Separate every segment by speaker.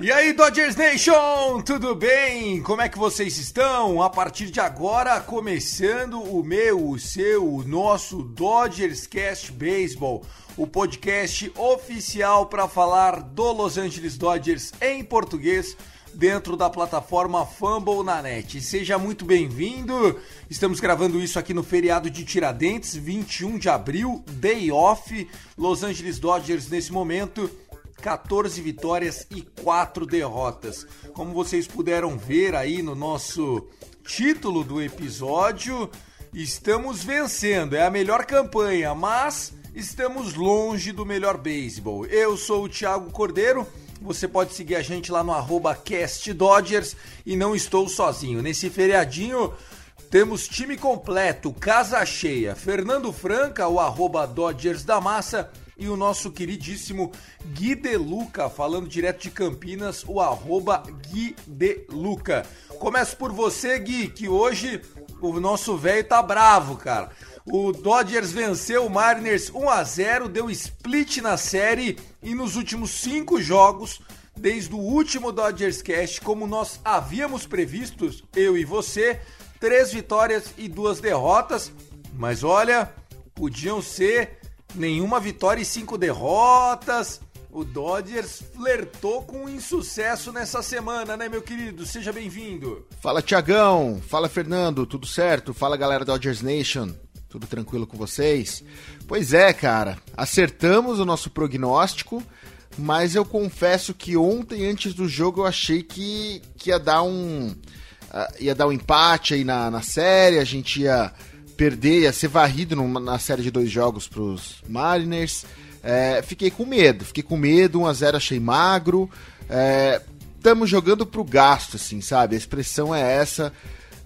Speaker 1: E aí, Dodgers Nation, tudo bem? Como é que vocês estão? A partir de agora, começando o meu, o seu, o nosso Dodgers Cast Baseball, o podcast oficial para falar do Los Angeles Dodgers em português dentro da plataforma Fumble na net. Seja muito bem-vindo. Estamos gravando isso aqui no feriado de Tiradentes, 21 de abril, day off. Los Angeles Dodgers nesse momento 14 vitórias e 4 derrotas. Como vocês puderam ver aí no nosso título do episódio, estamos vencendo. É a melhor campanha, mas estamos longe do melhor beisebol. Eu sou o Thiago Cordeiro. Você pode seguir a gente lá no CastDodgers e não estou sozinho. Nesse feriadinho temos time completo, casa cheia. Fernando Franca, o arroba Dodgers da Massa e o nosso queridíssimo Gui Deluca, falando direto de Campinas, o arroba Gui Deluca. Começo por você, Gui, que hoje o nosso velho tá bravo, cara. O Dodgers venceu o Mariners 1 a 0 deu split na série e nos últimos cinco jogos, desde o último Dodgers Cast, como nós havíamos previsto, eu e você, três vitórias e duas derrotas. Mas olha, podiam ser nenhuma vitória e cinco derrotas. O Dodgers flertou com um insucesso nessa semana, né, meu querido? Seja bem-vindo.
Speaker 2: Fala Tiagão, fala Fernando, tudo certo? Fala galera da Dodgers Nation, tudo tranquilo com vocês? Pois é, cara, acertamos o nosso prognóstico, mas eu confesso que ontem, antes do jogo, eu achei que, que ia dar um. ah, ia dar um empate aí na, na série, a gente ia perder, ia ser varrido numa- na série de dois jogos pros Mariners. É, fiquei com medo, fiquei com medo, 1x0 achei magro. Estamos jogando pro gasto, assim, sabe? A expressão é essa.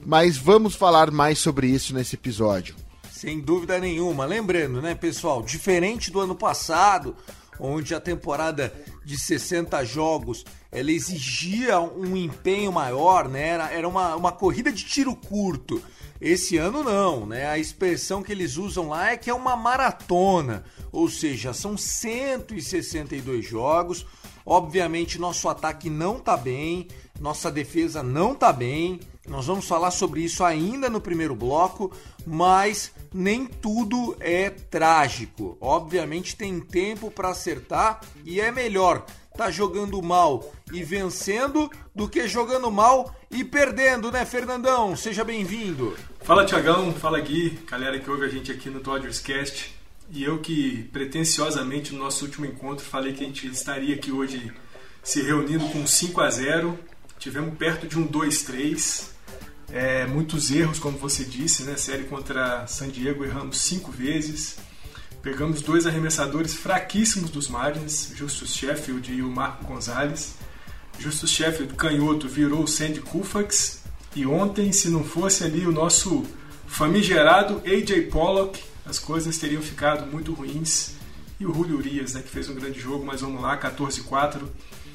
Speaker 2: Mas vamos falar mais sobre isso nesse episódio.
Speaker 1: Sem dúvida nenhuma. Lembrando, né, pessoal, diferente do ano passado, onde a temporada de 60 jogos ela exigia um empenho maior, né? Era, era uma, uma corrida de tiro curto. Esse ano não, né? A expressão que eles usam lá é que é uma maratona, ou seja, são 162 jogos. Obviamente, nosso ataque não tá bem, nossa defesa não tá bem. Nós vamos falar sobre isso ainda no primeiro bloco, mas nem tudo é trágico. Obviamente tem tempo para acertar e é melhor tá jogando mal e vencendo do que jogando mal e perdendo, né, Fernandão? Seja bem-vindo.
Speaker 3: Fala Tiagão, fala Gui, galera que ouve a gente aqui no Dodgers Cast. E eu que pretensiosamente no nosso último encontro falei que a gente estaria aqui hoje se reunindo com 5 a 0 Tivemos perto de um 2-3. É, muitos erros, como você disse, né? Série contra San Diego erramos cinco vezes. Pegamos dois arremessadores fraquíssimos dos Marlins, Justus Sheffield e o Marco Gonzalez. Justus Sheffield, canhoto, virou o Sandy Koufax. E ontem, se não fosse ali o nosso famigerado AJ Pollock, as coisas teriam ficado muito ruins. E o Julio Urias, né, que fez um grande jogo, mas vamos lá, 14-4.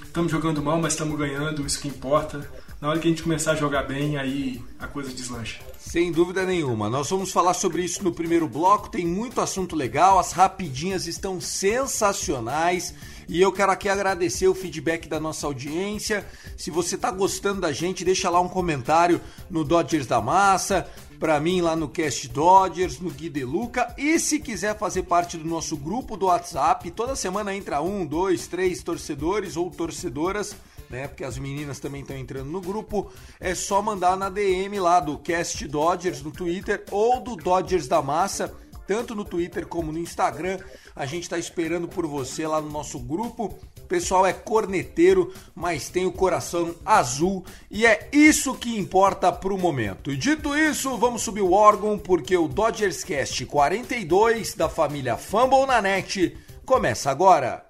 Speaker 3: Estamos jogando mal, mas estamos ganhando, isso que importa. Na hora que a gente começar a jogar bem, aí a coisa deslancha.
Speaker 1: Sem dúvida nenhuma. Nós vamos falar sobre isso no primeiro bloco. Tem muito assunto legal, as rapidinhas estão sensacionais. E eu quero aqui agradecer o feedback da nossa audiência. Se você está gostando da gente, deixa lá um comentário no Dodgers da Massa, para mim lá no Cast Dodgers, no Gui Deluca. E se quiser fazer parte do nosso grupo do WhatsApp, toda semana entra um, dois, três torcedores ou torcedoras né? Porque as meninas também estão entrando no grupo. É só mandar na DM lá do Cast Dodgers no Twitter ou do Dodgers da Massa, tanto no Twitter como no Instagram. A gente está esperando por você lá no nosso grupo. O pessoal é corneteiro, mas tem o coração azul e é isso que importa pro momento. E dito isso, vamos subir o órgão porque o Dodgers Cast 42 da família Fumble na net começa agora.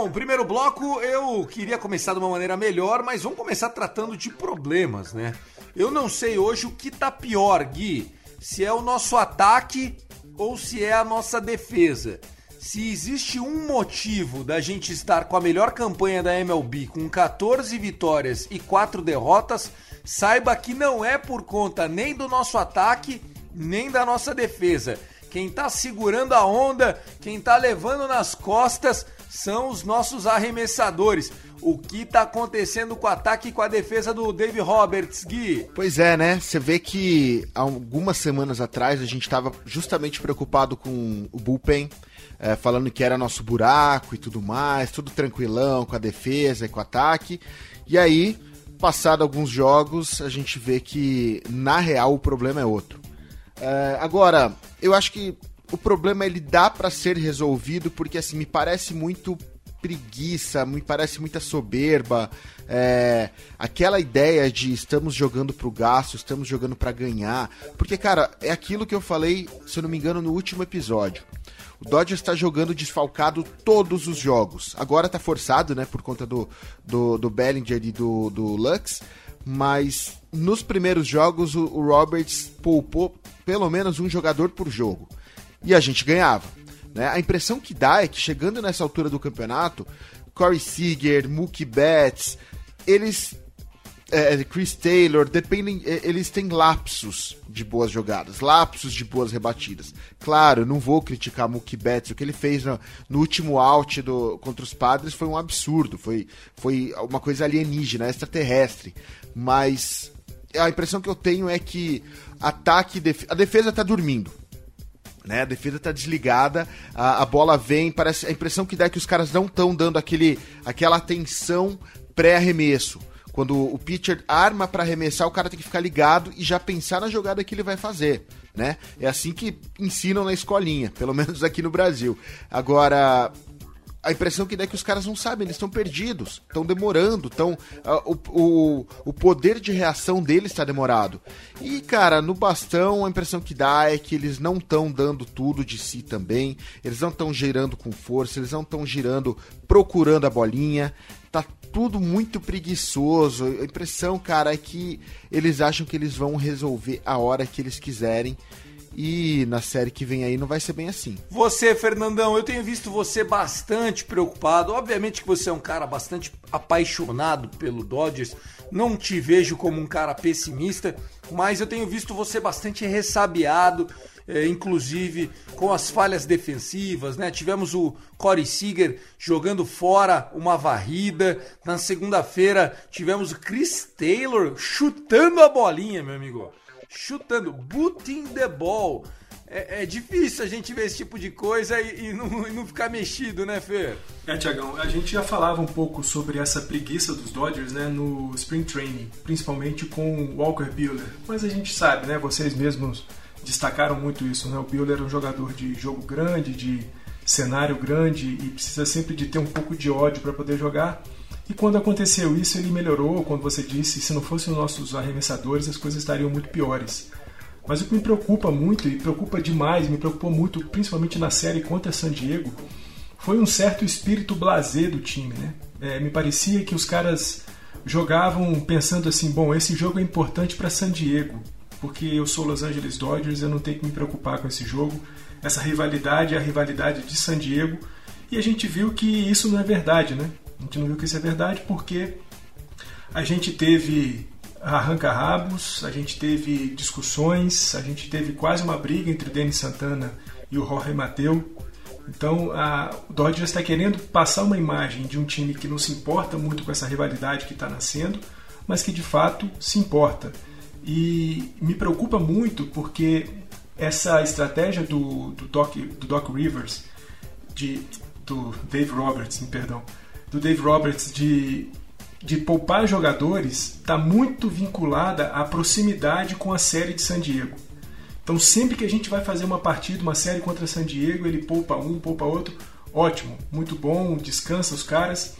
Speaker 1: Bom, primeiro bloco eu queria começar de uma maneira melhor, mas vamos começar tratando de problemas, né? Eu não sei hoje o que tá pior, Gui, se é o nosso ataque ou se é a nossa defesa. Se existe um motivo da gente estar com a melhor campanha da MLB, com 14 vitórias e 4 derrotas, saiba que não é por conta nem do nosso ataque, nem da nossa defesa. Quem tá segurando a onda, quem tá levando nas costas são os nossos arremessadores. O que está acontecendo com o ataque e com a defesa do Dave Roberts, Gui?
Speaker 2: Pois é, né? Você vê que algumas semanas atrás a gente estava justamente preocupado com o bullpen, é, falando que era nosso buraco e tudo mais, tudo tranquilão com a defesa e com o ataque. E aí, passado alguns jogos, a gente vê que na real o problema é outro. É, agora, eu acho que o problema ele dá para ser resolvido porque assim me parece muito preguiça, me parece muita soberba, é, aquela ideia de estamos jogando pro gasto, estamos jogando para ganhar, porque cara é aquilo que eu falei, se eu não me engano, no último episódio. O Dodgers está jogando desfalcado todos os jogos. Agora tá forçado, né, por conta do, do, do Bellinger e do, do Lux, mas nos primeiros jogos o, o Roberts poupou pelo menos um jogador por jogo e a gente ganhava. Né? A impressão que dá é que chegando nessa altura do campeonato, Corey Seager, Mookie Betts, eles é, Chris Taylor, dependem, é, eles têm lapsos de boas jogadas, lapsos de boas rebatidas. Claro, não vou criticar Mookie Betts, o que ele fez no, no, último out do, contra os Padres foi um absurdo, foi, foi uma coisa alienígena, extraterrestre. Mas a impressão que eu tenho é que ataque, a defesa está dormindo né? A defesa tá desligada, a, a bola vem, parece a impressão que dá é que os caras não estão dando aquele, aquela atenção pré-arremesso. Quando o pitcher arma para arremessar, o cara tem que ficar ligado e já pensar na jogada que ele vai fazer, né? É assim que ensinam na escolinha, pelo menos aqui no Brasil. Agora, a impressão que dá é que os caras não sabem, eles estão perdidos, estão demorando, estão uh, o, o, o poder de reação deles está demorado. E cara, no bastão a impressão que dá é que eles não estão dando tudo de si também, eles não estão girando com força, eles não estão girando procurando a bolinha. Tá tudo muito preguiçoso. A impressão, cara, é que eles acham que eles vão resolver a hora que eles quiserem e na série que vem aí não vai ser bem assim.
Speaker 1: Você, Fernandão, eu tenho visto você bastante preocupado. Obviamente que você é um cara bastante apaixonado pelo Dodgers. Não te vejo como um cara pessimista, mas eu tenho visto você bastante ressabiado. É, inclusive com as falhas defensivas, né? Tivemos o Corey Seager jogando fora uma varrida. Na segunda-feira tivemos o Chris Taylor chutando a bolinha, meu amigo chutando, booting the ball. É, é, difícil a gente ver esse tipo de coisa e, e, não, e não, ficar mexido, né, Fer?
Speaker 3: É, Tiagão, a gente já falava um pouco sobre essa preguiça dos Dodgers né, no Spring Training, principalmente com o Walker Buehler. Mas a gente sabe, né, vocês mesmos destacaram muito isso, né? O Buehler é um jogador de jogo grande, de cenário grande e precisa sempre de ter um pouco de ódio para poder jogar. E quando aconteceu isso, ele melhorou, quando você disse, se não fossem os nossos arremessadores, as coisas estariam muito piores. Mas o que me preocupa muito, e preocupa demais, me preocupou muito, principalmente na série contra San Diego, foi um certo espírito blazer do time. Né? É, me parecia que os caras jogavam pensando assim: bom, esse jogo é importante para San Diego, porque eu sou Los Angeles Dodgers, eu não tenho que me preocupar com esse jogo. Essa rivalidade é a rivalidade de San Diego. E a gente viu que isso não é verdade, né? A gente não viu que isso é verdade porque a gente teve arranca-rabos, a gente teve discussões, a gente teve quase uma briga entre Denis Santana e o Jorge Mateu. Então a, o Dodgers está querendo passar uma imagem de um time que não se importa muito com essa rivalidade que está nascendo, mas que de fato se importa. E me preocupa muito porque essa estratégia do, do, Doc, do Doc Rivers, de, do Dave Roberts, perdão, do Dave Roberts de, de poupar jogadores está muito vinculada à proximidade com a série de San Diego. Então sempre que a gente vai fazer uma partida, uma série contra San Diego, ele poupa um, poupa outro, ótimo, muito bom, descansa os caras,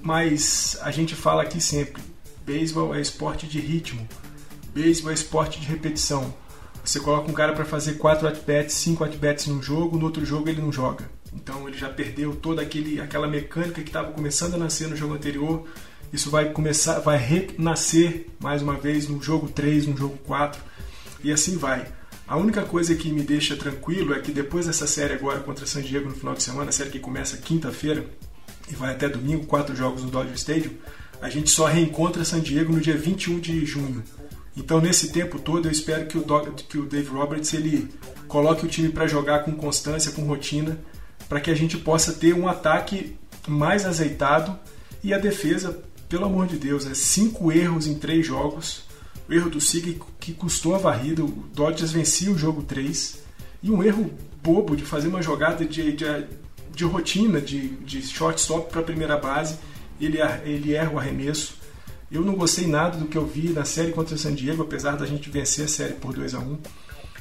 Speaker 3: mas a gente fala aqui sempre, beisebol é esporte de ritmo, beisebol é esporte de repetição. Você coloca um cara para fazer 4 at-bats, 5 at-bats num jogo, no outro jogo ele não joga. Então ele já perdeu toda aquele, aquela mecânica que estava começando a nascer no jogo anterior. Isso vai começar, vai renascer mais uma vez no jogo 3, no jogo 4 e assim vai. A única coisa que me deixa tranquilo é que depois dessa série agora contra San Diego no final de semana, a série que começa quinta-feira e vai até domingo, quatro jogos no Dodger Stadium, a gente só reencontra San Diego no dia 21 de junho. Então nesse tempo todo eu espero que o, Dave Roberts ele coloque o time para jogar com constância, com rotina para que a gente possa ter um ataque mais azeitado e a defesa, pelo amor de Deus, é cinco erros em três jogos. O erro do Sig que custou a varrida, o Dodgers vencia o jogo 3 e um erro bobo de fazer uma jogada de, de, de rotina de, de shortstop para a primeira base, ele, ele erra o arremesso. Eu não gostei nada do que eu vi na série contra o San Diego, apesar da gente vencer a série por 2 a 1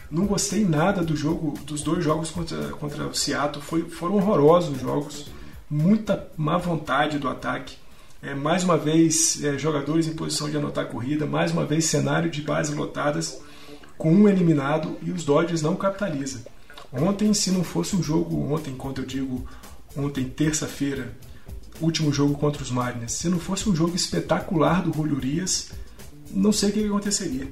Speaker 3: não gostei nada do jogo, dos dois jogos contra, contra o Seattle. Foi, foram horrorosos os jogos. Muita má vontade do ataque. É, mais uma vez, é, jogadores em posição de anotar corrida. Mais uma vez, cenário de bases lotadas com um eliminado e os Dodgers não capitalizam. Ontem, se não fosse um jogo, ontem, quando eu digo ontem, terça-feira, último jogo contra os Mariners, se não fosse um jogo espetacular do Julio não sei o que aconteceria.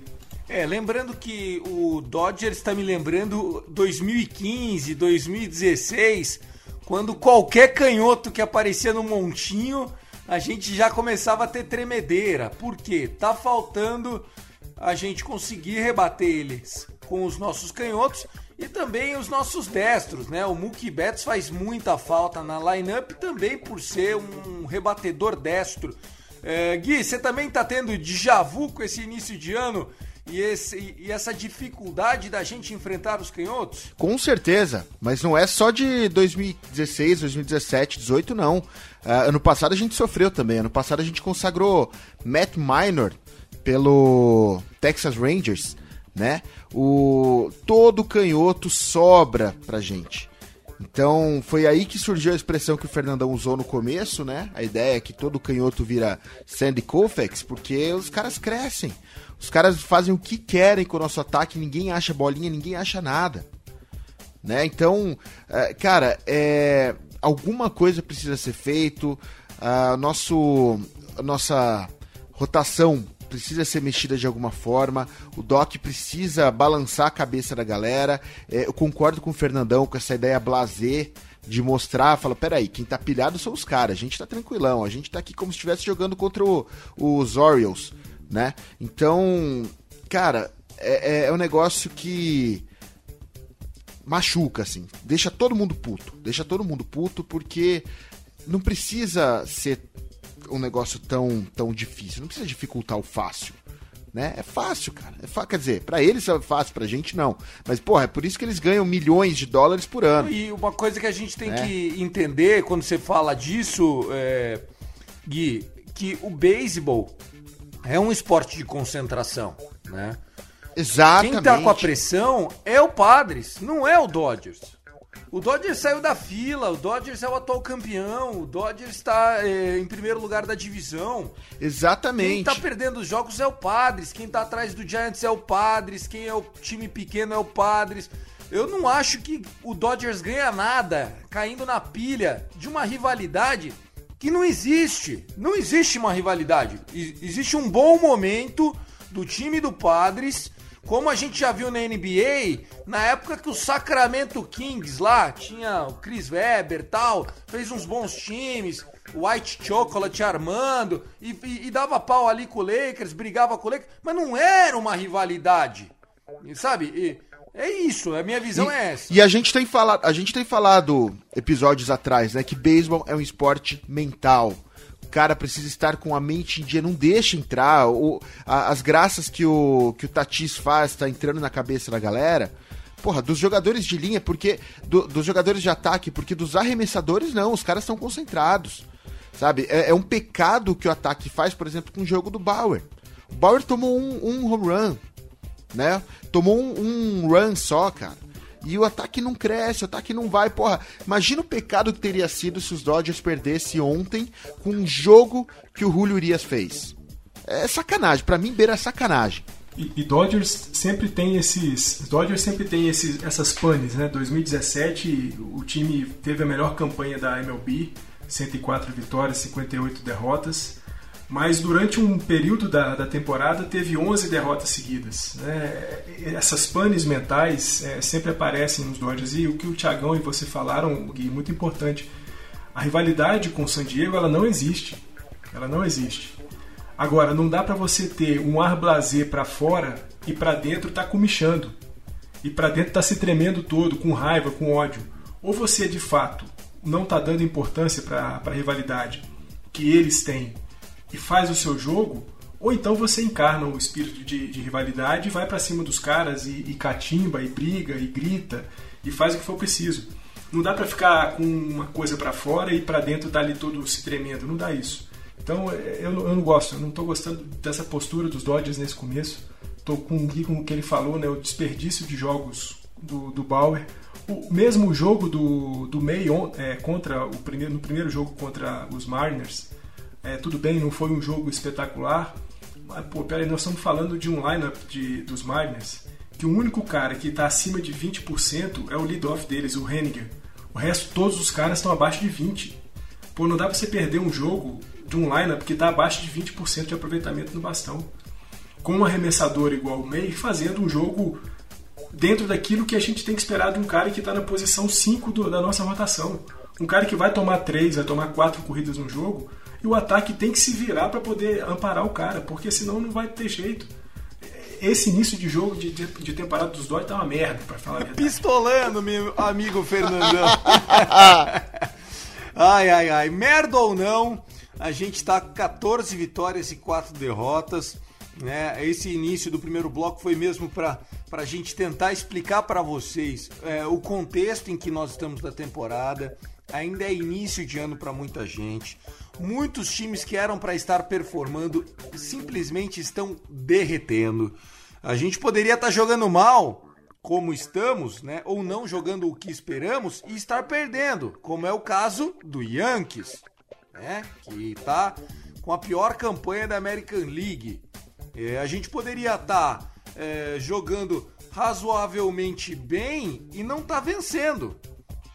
Speaker 1: É, lembrando que o Dodgers está me lembrando 2015, 2016, quando qualquer canhoto que aparecia no montinho, a gente já começava a ter tremedeira. Por quê? Tá faltando a gente conseguir rebater eles com os nossos canhotos e também os nossos destros, né? O Mookie Betts faz muita falta na lineup também por ser um rebatedor destro. É, Gui, você também tá tendo déjà vu com esse início de ano e, esse, e essa dificuldade da gente enfrentar os canhotos?
Speaker 2: Com certeza, mas não é só de 2016, 2017, 2018 não. Uh, ano passado a gente sofreu também. Ano passado a gente consagrou Matt Minor pelo Texas Rangers, né? O todo canhoto sobra pra gente. Então foi aí que surgiu a expressão que o Fernandão usou no começo, né? A ideia é que todo canhoto vira Sandy Koufax, porque os caras crescem. Os caras fazem o que querem com o nosso ataque, ninguém acha bolinha, ninguém acha nada. Né? Então, é, cara, é, alguma coisa precisa ser feito, a, nosso, a nossa rotação precisa ser mexida de alguma forma, o Doc precisa balançar a cabeça da galera. É, eu concordo com o Fernandão com essa ideia blazer de mostrar, fala, peraí, quem tá pilhado são os caras, a gente tá tranquilão, a gente tá aqui como se estivesse jogando contra o, os Orioles né? Então, cara, é, é, é um negócio que machuca, assim. Deixa todo mundo puto. Deixa todo mundo puto porque não precisa ser um negócio tão, tão difícil. Não precisa dificultar o fácil. Né? É fácil, cara. É Quer dizer, para eles é fácil, pra gente não. Mas, porra, é por isso que eles ganham milhões de dólares por ano.
Speaker 1: E uma coisa que a gente tem é. que entender quando você fala disso, é, Gui, que o beisebol é um esporte de concentração, né?
Speaker 2: Exatamente.
Speaker 1: Quem tá com a pressão é o Padres, não é o Dodgers. O Dodgers saiu da fila, o Dodgers é o atual campeão, o Dodgers está é, em primeiro lugar da divisão.
Speaker 2: Exatamente.
Speaker 1: Quem tá perdendo os jogos é o Padres, quem tá atrás do Giants é o Padres, quem é o time pequeno é o Padres. Eu não acho que o Dodgers ganha nada caindo na pilha de uma rivalidade que não existe. Não existe uma rivalidade. Existe um bom momento do time do Padres, como a gente já viu na NBA, na época que o Sacramento Kings lá tinha o Chris Webber e tal, fez uns bons times, o White Chocolate armando, e, e- e dava pau ali com o Lakers, brigava com o Lakers, mas não era uma rivalidade. E, Sabe? E é isso, a minha visão é essa.
Speaker 2: E a gente tem falado, a gente tem falado episódios atrás, né, que beisebol é um esporte mental. Cara precisa estar com a mente em dia, não deixa entrar. O, a- as graças que o, que o Tatis faz, tá entrando na cabeça da galera. Porra, dos jogadores de linha, porque. do- dos jogadores de ataque, porque dos arremessadores, não, os caras estão concentrados. Sabe? É, é um pecado que o ataque faz, por exemplo, com o jogo do Bauer. O Bauer tomou um, um home run, né? Tomou um, um run só, cara. E o ataque não cresce, o ataque não vai. Porra, imagina o pecado que teria sido se os Dodgers perdessem ontem com um jogo que o Julio Urias fez. É sacanagem, pra mim beira sacanagem.
Speaker 3: E, e Dodgers sempre tem esses. Dodgers sempre tem esses, essas panes, né? 2017 o time teve a melhor campanha da MLB, 104 vitórias, 58 derrotas. Mas durante um período da, da temporada teve 11 derrotas seguidas. né? Essas panes mentais é, sempre aparecem nos Dodgers. E o que o Thiagão e você falaram, Gui, muito importante. A rivalidade com o San Diego ela não existe. Ela não existe. Agora, não dá pra você ter um ar blazer pra fora e pra dentro tá comichando. E pra dentro tá se tremendo todo, com raiva, com ódio. Ou você de fato não tá dando importância pra pra rivalidade que eles têm e faz o seu jogo, ou então você encarna o espírito de, de rivalidade e vai pra cima dos caras e, e catimba, e briga, e grita, e faz o que for preciso. Não dá pra ficar com uma coisa pra fora e pra dentro tá ali todo se tremendo, não dá isso. Então eu, eu não gosto, eu não tô gostando dessa postura dos Dodgers nesse começo. Tô com com o que ele falou, né, o desperdício de jogos do, do Bauer. O mesmo jogo do, do May on- é, contra o primeiro, no primeiro jogo contra os Mariners, é, tudo bem, não foi um jogo espetacular, mas pô, peraí, nós estamos falando de um lineup de, dos Mariners que o único cara que está acima de 20% é o lead-off deles, o Henniger. O resto, todos os caras estão abaixo de 20%. Pô, não dá pra você perder um jogo de um lineup que está abaixo de 20% de aproveitamento no bastão. Com um arremessador igual o May fazendo um jogo dentro daquilo que a gente tem que esperar de um cara que está na posição 5 do- da nossa rotação. Um cara que vai tomar 3, vai tomar 4 corridas no jogo, e o ataque tem que se virar para poder amparar o cara, porque senão não vai ter jeito. Esse início de jogo de, de, de temporada dos Dodgers tá uma merda, para falar a verdade.
Speaker 1: Pistolando, meu amigo Fernandão. ai, ai, ai. Merda ou não, a gente tá com 14 vitórias e 4 derrotas. Né? Esse início do primeiro bloco foi mesmo para a gente tentar explicar para vocês é, o contexto em que nós estamos da temporada. Ainda é início de ano para muita gente. Muitos times que eram para estar performando simplesmente estão derretendo. A gente poderia estar jogando mal, como estamos, né? Ou não jogando o que esperamos e estar perdendo, como é o caso do Yankees, né? Que tá com a pior campanha da American League. É, a gente poderia estar é, jogando razoavelmente bem e não tá vencendo.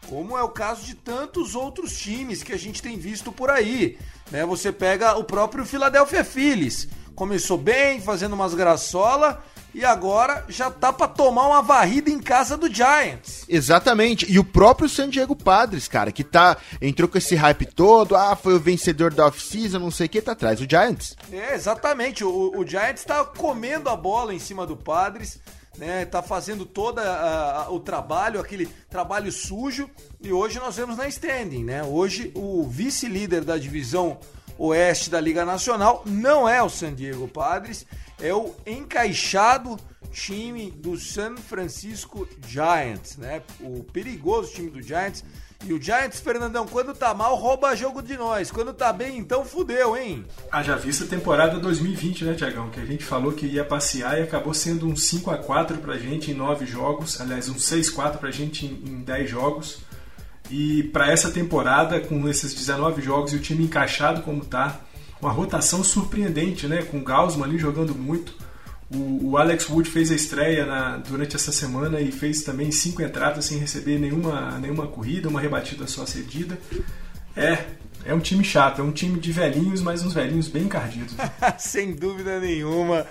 Speaker 1: Como é o caso de tantos outros times que a gente tem visto por aí. Né? Você pega o próprio Philadelphia Phillies. Começou bem, fazendo umas graçola e agora já tá pra tomar uma varrida em casa do Giants.
Speaker 2: Exatamente. E o próprio San Diego Padres, cara, que tá entrou com esse hype todo, ah, foi o vencedor da off-season, não sei o que, tá atrás. O Giants.
Speaker 1: É, exatamente. O, o Giants tá comendo a bola em cima do Padres, né? Tá fazendo todo o trabalho, aquele trabalho sujo. E hoje nós vemos na standing, né? Hoje o vice-líder da divisão oeste da Liga Nacional não é o San Diego Padres, é o encaixado time do San Francisco Giants, né? O perigoso time do Giants. E o Giants, Fernandão, quando tá mal, rouba jogo de nós. Quando tá bem, então fudeu, hein?
Speaker 3: Haja vista a temporada 2020, né, Tiagão? Que a gente falou que ia passear e acabou sendo um 5 a 4 pra gente em 9 jogos. Aliás, um 6 a 4 pra gente em, em 10 jogos. E para essa temporada, com esses 19 jogos e o time encaixado como tá, uma rotação surpreendente, né? Com o Gaussman ali jogando muito. O, o Alex Wood fez a estreia na- durante essa semana e fez também cinco entradas sem receber nenhuma, nenhuma corrida, uma rebatida só cedida. É, é um time chato, é um time de velhinhos, mas uns velhinhos bem encardidos.
Speaker 1: Sem dúvida nenhuma.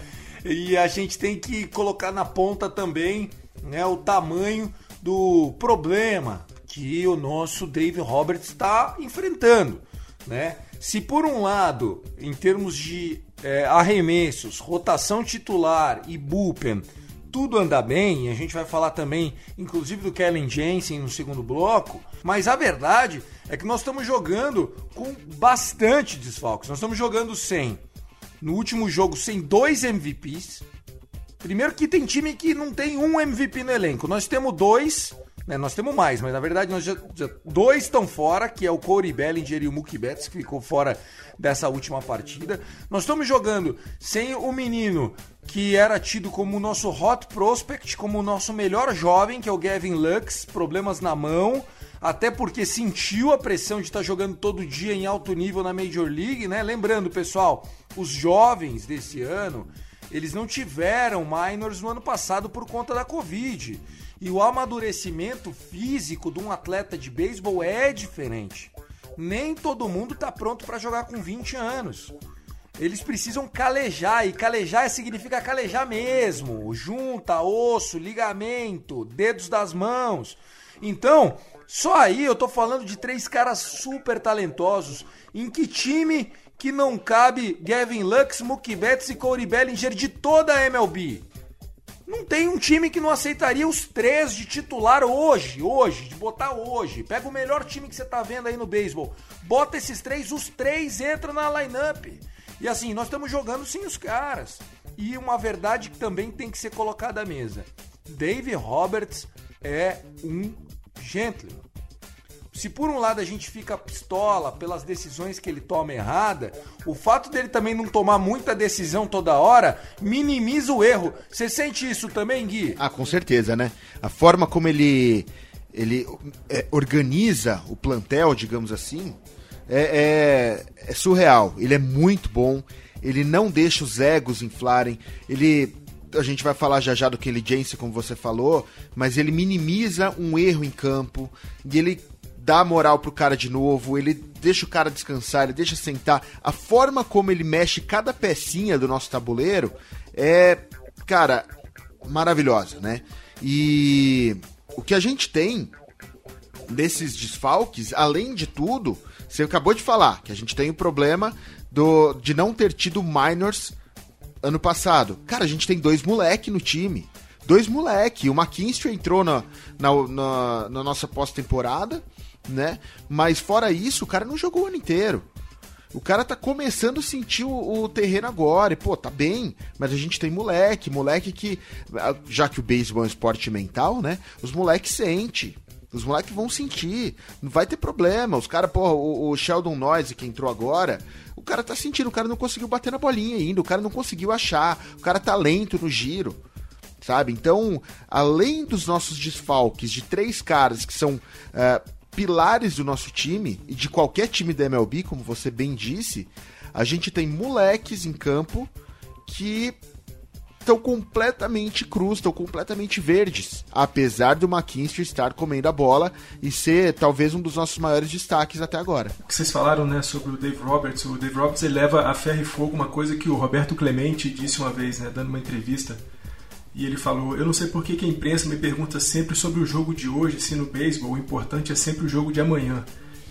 Speaker 1: E a gente tem que colocar na ponta também né, o tamanho do problema que o nosso Dave Roberts está enfrentando. Né? Se por um lado, em termos de é, arremessos, rotação titular e bullpen, tudo anda bem, a gente vai falar também, inclusive, do Kellen Jensen no segundo bloco, mas a verdade é que nós estamos jogando com bastante desfalques. Nós estamos jogando sem, no último jogo, sem dois MVPs. Primeiro que tem time que não tem um MVP no elenco. Nós temos dois, né, nós temos mais, mas na verdade nós já, já dois estão fora, que é o Corey Bellinger e o Mookie Betts, que ficou fora dessa última partida. Nós estamos jogando sem o menino que era tido como o nosso hot prospect, como o nosso melhor jovem, que é o Gavin Lux, problemas na mão, até porque sentiu a pressão de estar jogando todo dia em alto nível na Major League, né? Lembrando, pessoal, os jovens desse ano, eles não tiveram minors no ano passado por conta da Covid. E o amadurecimento físico de um atleta de beisebol é diferente. Nem todo mundo está pronto para jogar com 20 anos. Eles precisam calejar, e calejar significa calejar mesmo. Junta, osso, ligamento, dedos das mãos. Então, só aí eu tô falando de três caras super talentosos. Em que time que não cabe Gavin Lux, Mookie Betts e Corey Bellinger de toda a MLB? Não tem um time que não aceitaria os três de titular hoje, hoje, de botar hoje. Pega o melhor time que você tá vendo aí no beisebol. Bota esses três, os três entram na lineup. E assim, nós estamos jogando sem os caras. E uma verdade que também tem que ser colocada à mesa. Dave Roberts é um gentleman. Se por um lado a gente fica pistola pelas decisões que ele toma errada, o fato dele também não tomar muita decisão toda hora minimiza o erro. Você sente isso também, Gui?
Speaker 2: Ah, com certeza, né? A forma como ele ele é, organiza o plantel, digamos assim, é, é, é surreal. Ele é muito bom. Ele não deixa os egos inflarem. Ele a gente vai falar já já do Kelly Jensen, como você falou, mas ele minimiza um erro em campo e ele dá moral pro cara de novo, ele deixa o cara descansar, ele deixa sentar. A forma como ele mexe cada pecinha do nosso tabuleiro é, cara, maravilhosa, né? E o que a gente tem desses desfalques, além de tudo, você acabou de falar que a gente tem o problema do, de não ter tido minors ano passado. Cara, a gente tem dois moleque no time. Dois moleque. O McKinstry entrou na, na, na, na nossa pós-temporada, né? Mas fora isso, o cara não jogou o ano inteiro. O cara tá começando a sentir o, o, terreno agora. E, pô, tá bem. Mas a gente tem moleque. Moleque que. Já que o beisebol é um esporte mental, né? Os moleques sente. Os moleques vão sentir. Não vai ter problema. Os caras, pô, o, o, Sheldon Noise que entrou agora, o cara tá sentindo, o cara não conseguiu bater na bolinha ainda, o cara não conseguiu achar, o cara tá lento no giro. Sabe? Então, além dos nossos desfalques de três caras que são uh, pilares do nosso time e de qualquer time da MLB, como você bem disse, a gente tem moleques em campo que estão completamente crus, estão completamente verdes. Apesar do McKinstry estar comendo a bola e ser talvez um dos nossos maiores destaques até agora.
Speaker 3: O que vocês falaram né, sobre o Dave Roberts, o Dave Roberts ele leva a ferro e fogo uma coisa que o Roberto Clemente disse uma vez, né, dando uma entrevista. E ele falou: Eu não sei por que, a imprensa me pergunta sempre sobre o jogo de hoje, se no beisebol o importante é sempre o jogo de amanhã.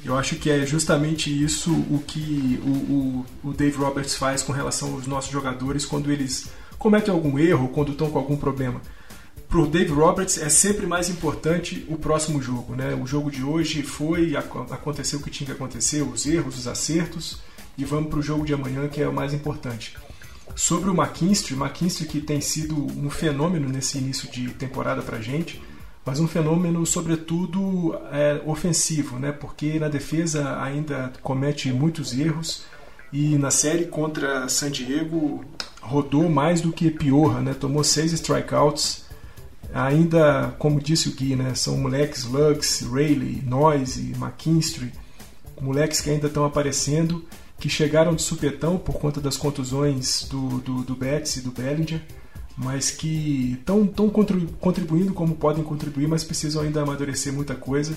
Speaker 3: Eu acho que é justamente isso o que o, o, o Dave Roberts faz com relação aos nossos jogadores quando eles cometem algum erro, quando estão com algum problema. Para o Dave Roberts é sempre mais importante o próximo jogo. Né? O jogo de hoje foi, aconteceu o que tinha que acontecer, os erros, os acertos, e vamos para o jogo de amanhã que é o mais importante. Sobre o McKinstry, McKinstry que tem sido um fenômeno nesse início de temporada para a gente, mas um fenômeno sobretudo é, ofensivo, né? porque na defesa ainda comete muitos erros e na série contra San Diego rodou mais do que piorra, né? Tomou seis strikeouts. Ainda, como disse o Gui, né? São moleques Lux, Rayleigh, Noise, McKinstry, moleques que ainda estão aparecendo, que chegaram de supetão por conta das contusões do, do, do e do Bellinger, mas que estão contribuindo como podem contribuir, mas precisam ainda amadurecer muita coisa.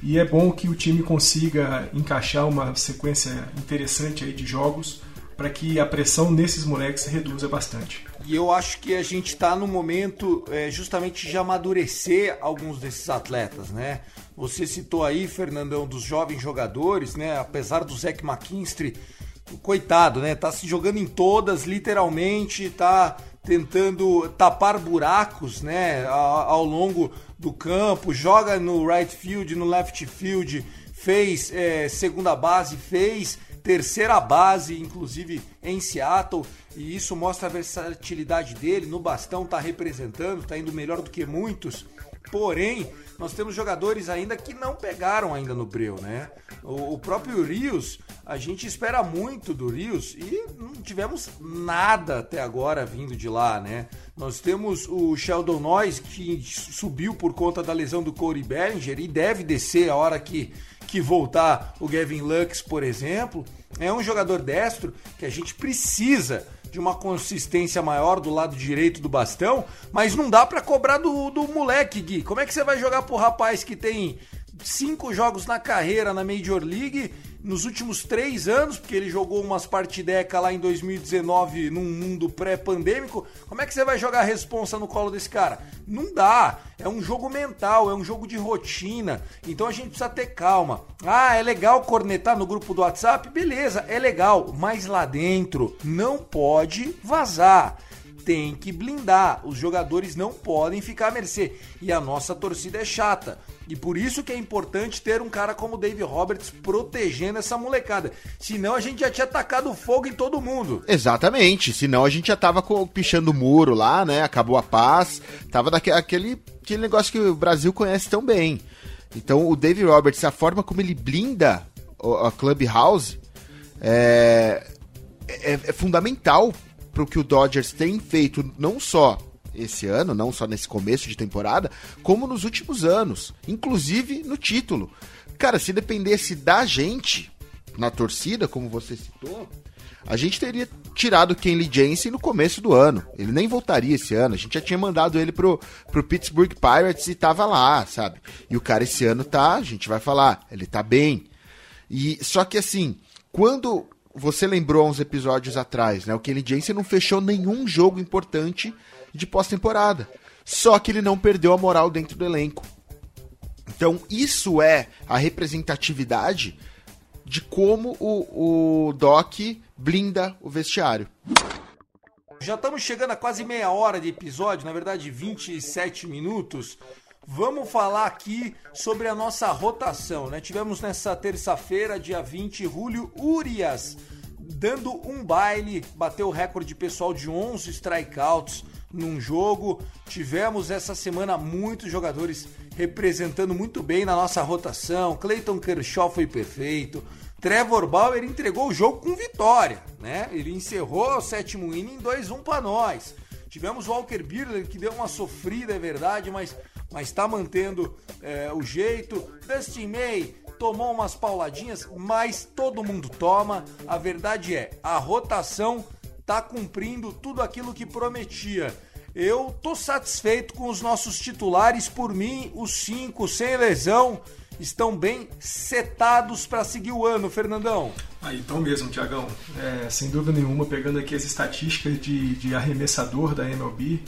Speaker 3: E é bom que o time consiga encaixar uma sequência interessante aí de jogos para que a pressão nesses moleques reduza bastante.
Speaker 1: E eu acho que a gente está no momento é, justamente de amadurecer alguns desses atletas, né? Você citou aí, Fernandão, dos jovens jogadores, né? Apesar do Zach McKinstry, coitado, né? Tá se jogando em todas, literalmente, tá tentando tapar buracos, né? Ao longo do campo, joga no right field, no left field, fez é, segunda base, fez terceira base, inclusive em Seattle, e isso mostra a versatilidade dele. No bastão tá representando, tá indo melhor do que muitos. Porém, nós temos jogadores ainda que não pegaram ainda no breu, né? O, o próprio Rios, a gente espera muito do Rios e não tivemos nada até agora vindo de lá, né? Nós temos o Sheldon Noyes que subiu por conta da lesão do Corey Bellinger e deve descer a hora que, que voltar o Gavin Lux, por exemplo. É um jogador destro que a gente precisa de uma consistência maior do lado direito do bastão, mas não dá para cobrar do, do moleque, Gui. Como é que você vai jogar pro rapaz que tem cinco jogos na carreira na Major League nos últimos três anos, porque ele jogou umas partidecas lá em 2019 num mundo pré-pandêmico. Como é que você vai jogar a responsa no colo desse cara? Não dá. É um jogo mental, é um jogo de rotina. Então a gente precisa ter calma. Ah, é legal cornetar no grupo do WhatsApp? Beleza, é legal. Mas lá dentro não pode vazar tem que blindar. Os jogadores não podem ficar à mercê. E a nossa torcida é chata. E por isso que é importante ter um cara como o Dave Roberts protegendo essa molecada. Senão a gente já tinha atacado fogo em todo mundo.
Speaker 2: Exatamente. Senão a gente já tava pichando o muro lá, né? Acabou a paz. Tava daquele aquele, negócio que o Brasil conhece tão bem. Então o Dave Roberts, a forma como ele blinda a Clubhouse é, é, é fundamental para o que o Dodgers tem feito, não só esse ano, não só nesse começo de temporada, como nos últimos anos, inclusive no título. Cara, se dependesse da gente na torcida, como você citou, a gente teria tirado Kenley Jensen no começo do ano. Ele nem voltaria esse ano. A gente já tinha mandado ele pro, pro Pittsburgh Pirates e tava lá, sabe? E o cara esse ano tá, a gente vai falar, ele tá bem. E só que assim, quando você lembrou uns episódios atrás, né? O Kenny Jensen não fechou nenhum jogo importante de pós-temporada. Só que ele não perdeu a moral dentro do elenco. Então, isso é a representatividade de como o, o Doc blinda o vestiário.
Speaker 1: Já estamos chegando a quase meia hora de episódio, na verdade 27 minutos. Vamos falar aqui sobre a nossa rotação, né? Tivemos nessa terça-feira, dia 20, Julio Urias dando um baile, bateu o recorde pessoal de 11 strikeouts num jogo. Tivemos essa semana muitos jogadores representando muito bem na nossa rotação. Clayton Kershaw foi perfeito. Trevor Bauer entregou o jogo com vitória, né? Ele encerrou o sétimo inning 2-1 para nós. Tivemos Walker Buehler que deu uma sofrida, é verdade, mas mas está mantendo é, o jeito. Dustin May tomou umas pauladinhas, mas todo mundo toma. A verdade é, a rotação tá cumprindo tudo aquilo que prometia. Eu tô satisfeito com os nossos titulares. Por mim, os cinco sem lesão estão bem setados para seguir o ano, Fernandão.
Speaker 3: Ah, então mesmo, Tiagão. É, sem dúvida nenhuma, pegando aqui as estatísticas de, de arremessador da MLB,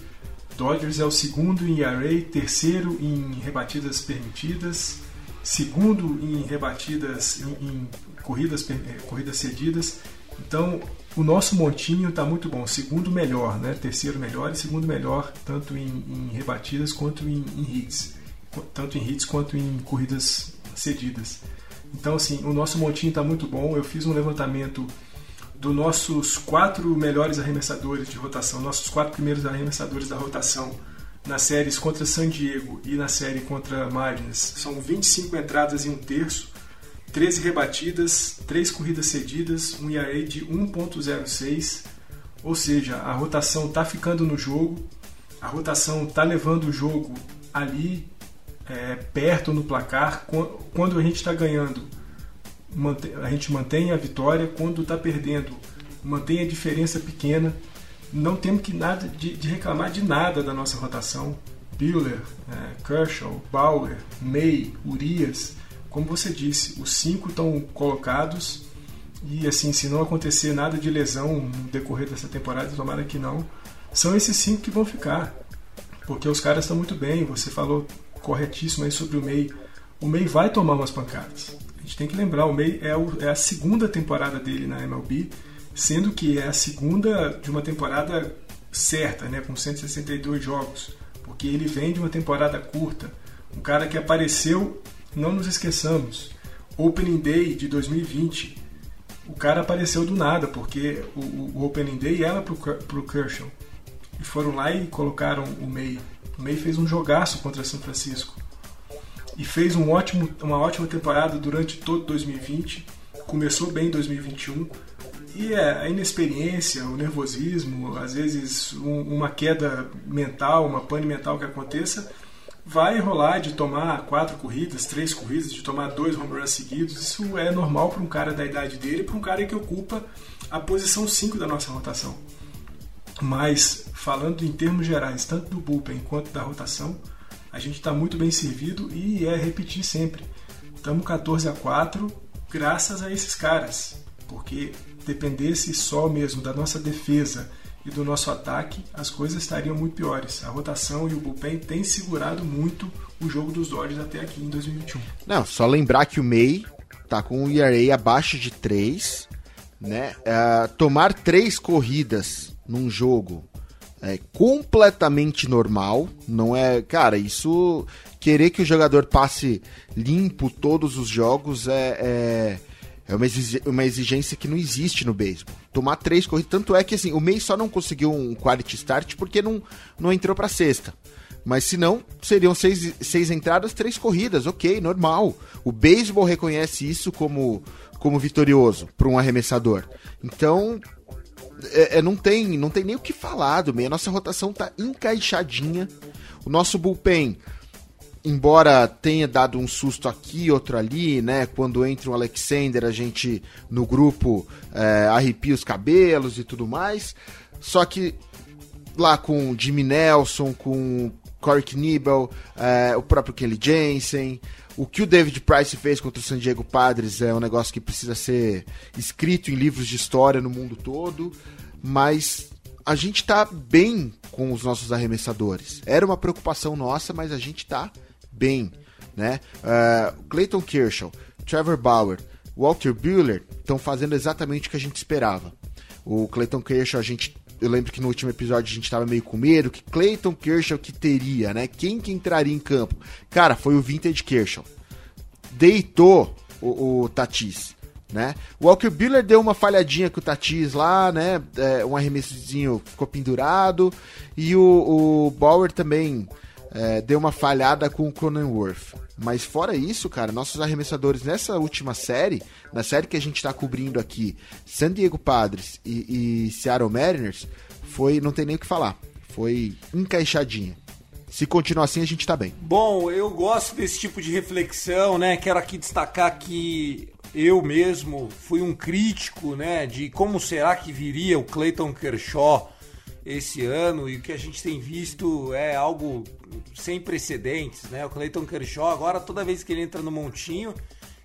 Speaker 3: Dodgers é o segundo em ERA, terceiro em rebatidas permitidas, segundo em rebatidas em, em corridas, eh, corridas cedidas. Então, o nosso montinho está muito bom. Segundo melhor, né? Terceiro melhor e segundo melhor, tanto em, em rebatidas quanto em, em, hits. Tanto em hits quanto em corridas cedidas. Então, assim, o nosso montinho está muito bom. Eu fiz um levantamento dos nossos quatro melhores arremessadores de rotação, nossos quatro primeiros arremessadores da rotação nas séries contra San Diego e na série contra Marlins, são 25 entradas em um terço, 13 rebatidas, 3 corridas cedidas, um ERA de 1.06, ou seja, a rotação está ficando no jogo, a rotação está levando o jogo ali é, perto no placar, quando a gente está ganhando a gente mantém a vitória, quando está perdendo, mantém a diferença pequena. Não temos que nada de, de reclamar de nada da nossa rotação. Buehler, é, Kershaw, Bauer, May, Urias, como você disse, os cinco estão colocados e assim, se não acontecer nada de lesão no decorrer dessa temporada, tomara que não, são esses cinco que vão ficar. Porque os caras estão muito bem, você falou corretíssimo aí sobre o MEI. O MEI vai tomar umas pancadas. Gente tem que lembrar, o MEI é, o, é a segunda temporada dele na MLB, sendo que é a segunda de uma temporada certa, né, com 162 jogos, porque ele vem de uma temporada curta. Um cara que apareceu, não nos esqueçamos, Opening Day de 2020. O cara apareceu do nada, porque o, o Opening Day era pro, pro Kershaw. E foram lá e colocaram o May. O May fez um jogaço contra São Francisco. E fez um ótimo, uma ótima temporada durante todo 2020. Começou bem em 2021 e é a inexperiência, o nervosismo, às vezes um, uma queda mental, uma pane mental que aconteça, vai rolar de tomar quatro corridas, três corridas, de tomar dois home runs seguidos. Isso é normal para um cara da idade dele, para um cara que ocupa a posição 5 da nossa rotação. Mas, falando em termos gerais, tanto do bullpen quanto da rotação, a gente está muito bem servido e é repetir sempre. Estamos 14 a 4 graças a esses caras, porque dependesse só mesmo da nossa defesa e do nosso ataque, as coisas estariam muito piores. A rotação e o bullpen têm segurado muito o jogo dos Dodgers até aqui em 2021.
Speaker 2: Não, só lembrar que o May tá com o ERA abaixo de 3, né? Uh, tomar três corridas num jogo é completamente normal, não é, cara, isso querer que o jogador passe limpo todos os jogos é, é é uma exigência que não existe no beisebol. Tomar três corridas. Tanto é que assim, o May só não conseguiu um quality start porque não, não entrou para sexta. Mas se não, seriam seis, seis entradas, três corridas. Ok, normal. O beisebol reconhece isso como, como vitorioso para um arremessador. Então, é, é, não, tem, não tem nem o que falar do May. A nossa rotação tá encaixadinha. O nosso bullpen embora tenha dado um susto aqui, outro ali, né? Quando entra o Alexander, a gente no grupo é, arrepia os cabelos e tudo mais. Só que lá com Jimmy Nelson, com Corey Knibel, é, o próprio Kelly Jensen, o que o David Price fez contra o San Diego Padres é um negócio que precisa ser escrito em livros de história no mundo todo, mas a gente tá bem com os nossos arremessadores. Era uma preocupação nossa, mas a gente tá bem, né? Uh, Clayton Kershaw, Trevor Bauer, Walter Buehler estão fazendo exatamente o que a gente esperava. O Clayton Kershaw, a gente, eu lembro que no último episódio a gente estava meio com medo que Clayton Kershaw que teria, né? Quem que entraria em campo? Cara, foi o Vintage Kershaw. Deitou o, o Tatis. Né? O Walker Buehler deu uma falhadinha com o Tatis lá, né? É, um arremessozinho ficou pendurado. E o, o Bauer também é, deu uma falhada com o Cronenworth. Mas fora isso, cara, nossos arremessadores nessa última série, na série que a gente está cobrindo aqui, San Diego Padres e, e Seattle Mariners, foi, não tem nem o que falar, foi encaixadinha. Se continuar assim, a gente tá bem.
Speaker 1: Bom, eu gosto desse tipo de reflexão, né? Quero aqui destacar que eu mesmo fui um crítico, né, de como será que viria o Clayton Kershaw esse ano e o que a gente tem visto é algo sem precedentes, né? O Clayton Kershaw agora toda vez que ele entra no montinho,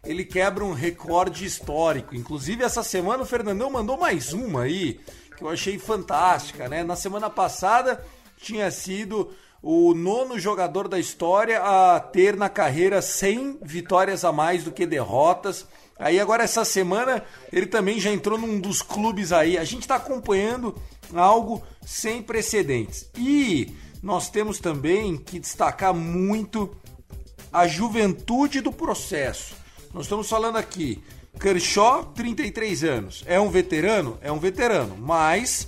Speaker 1: ele quebra um recorde histórico. Inclusive essa semana o Fernandão mandou mais uma aí que eu achei fantástica, né? Na semana passada tinha sido o nono jogador da história a ter na carreira 100 vitórias a mais do que derrotas. Aí agora essa semana ele também já entrou num dos clubes aí. A gente está acompanhando algo sem precedentes. E nós temos também que destacar muito a juventude do processo. Nós estamos falando aqui, Kershaw, 33 anos. É um veterano? É um veterano, mas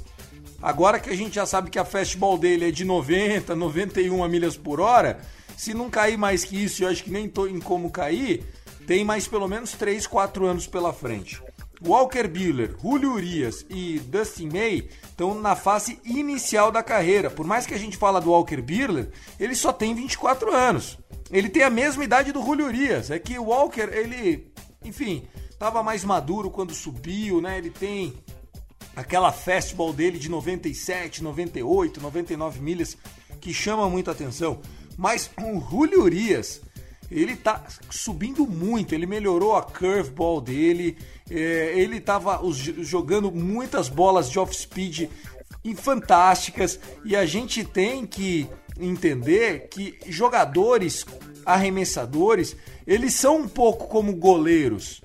Speaker 1: agora que a gente já sabe que a fastball dele é de 90, 91 milhas por hora, se não cair mais que isso, eu acho que nem tô em como cair, tem mais pelo menos 3, 4 anos pela frente. Walker Buehler, Julio Urias e Dustin May estão na fase inicial da carreira. Por mais que a gente fala do Walker Buehler, ele só tem 24 anos. Ele tem a mesma idade do Julio Urias. É que o Walker, ele, enfim, estava mais maduro quando subiu, né? Ele tem aquela fastball dele de 97, 98, 99 milhas que chama muita atenção. Mas o Julio Urias, ele tá subindo muito, ele melhorou a curveball dele, ele tava jogando muitas bolas de off-speed fantásticas e a gente tem que entender que jogadores arremessadores, eles são um pouco como goleiros.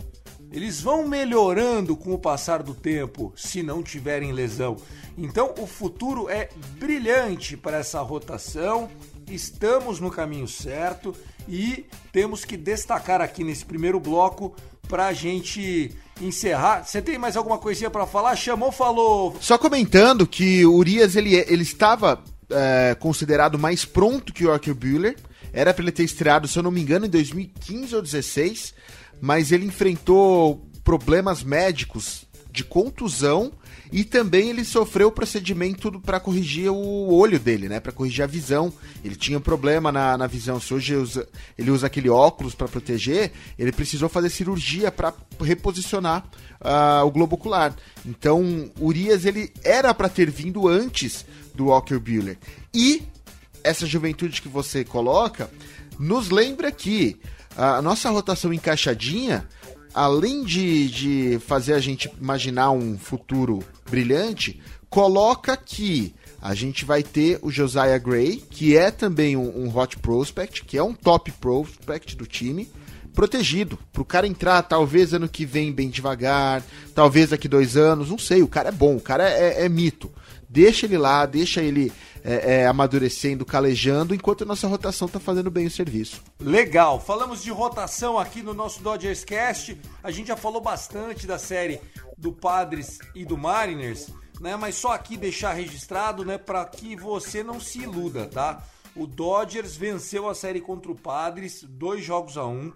Speaker 1: Eles vão melhorando com o passar do tempo, se não tiverem lesão. Então, o futuro é brilhante para essa rotação. Estamos no caminho certo e temos que destacar aqui nesse primeiro bloco para a gente encerrar. Você tem mais alguma coisinha para falar? Chamou, falou.
Speaker 2: Só comentando que o Urias ele, ele estava é, considerado mais pronto que o Arthur Buehler. Era para ele ter estreado, se eu não me engano, em 2015 ou 2016, mas ele enfrentou problemas médicos de contusão e também ele sofreu o procedimento para corrigir o olho dele, né? Para corrigir a visão. Ele tinha um problema na, na visão. Se hoje usa, ele usa aquele óculos para proteger, ele precisou fazer cirurgia para reposicionar uh, o globo ocular. Então, Urias ele era para ter vindo antes do Walker Buehler. E essa juventude que você coloca nos lembra que a nossa rotação encaixadinha além de, de fazer a gente imaginar um futuro brilhante, coloca que a gente vai ter o Josiah Gray, que é também um, um hot prospect, que é um top prospect do time, protegido. Para o cara entrar, talvez ano que vem bem devagar, talvez daqui dois anos, não sei. O cara é bom, o cara é, é, é mito. Deixa ele lá, deixa ele é, é, amadurecendo, calejando, enquanto a nossa rotação está fazendo bem o serviço.
Speaker 1: Legal, falamos de rotação aqui no nosso Dodgers Cast. A gente já falou bastante da série do Padres e do Mariners, né? Mas só aqui deixar registrado, né, para que você não se iluda, tá? O Dodgers venceu a série contra o Padres, dois jogos a um,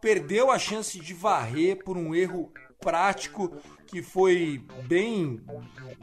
Speaker 1: perdeu a chance de varrer por um erro prático que foi bem,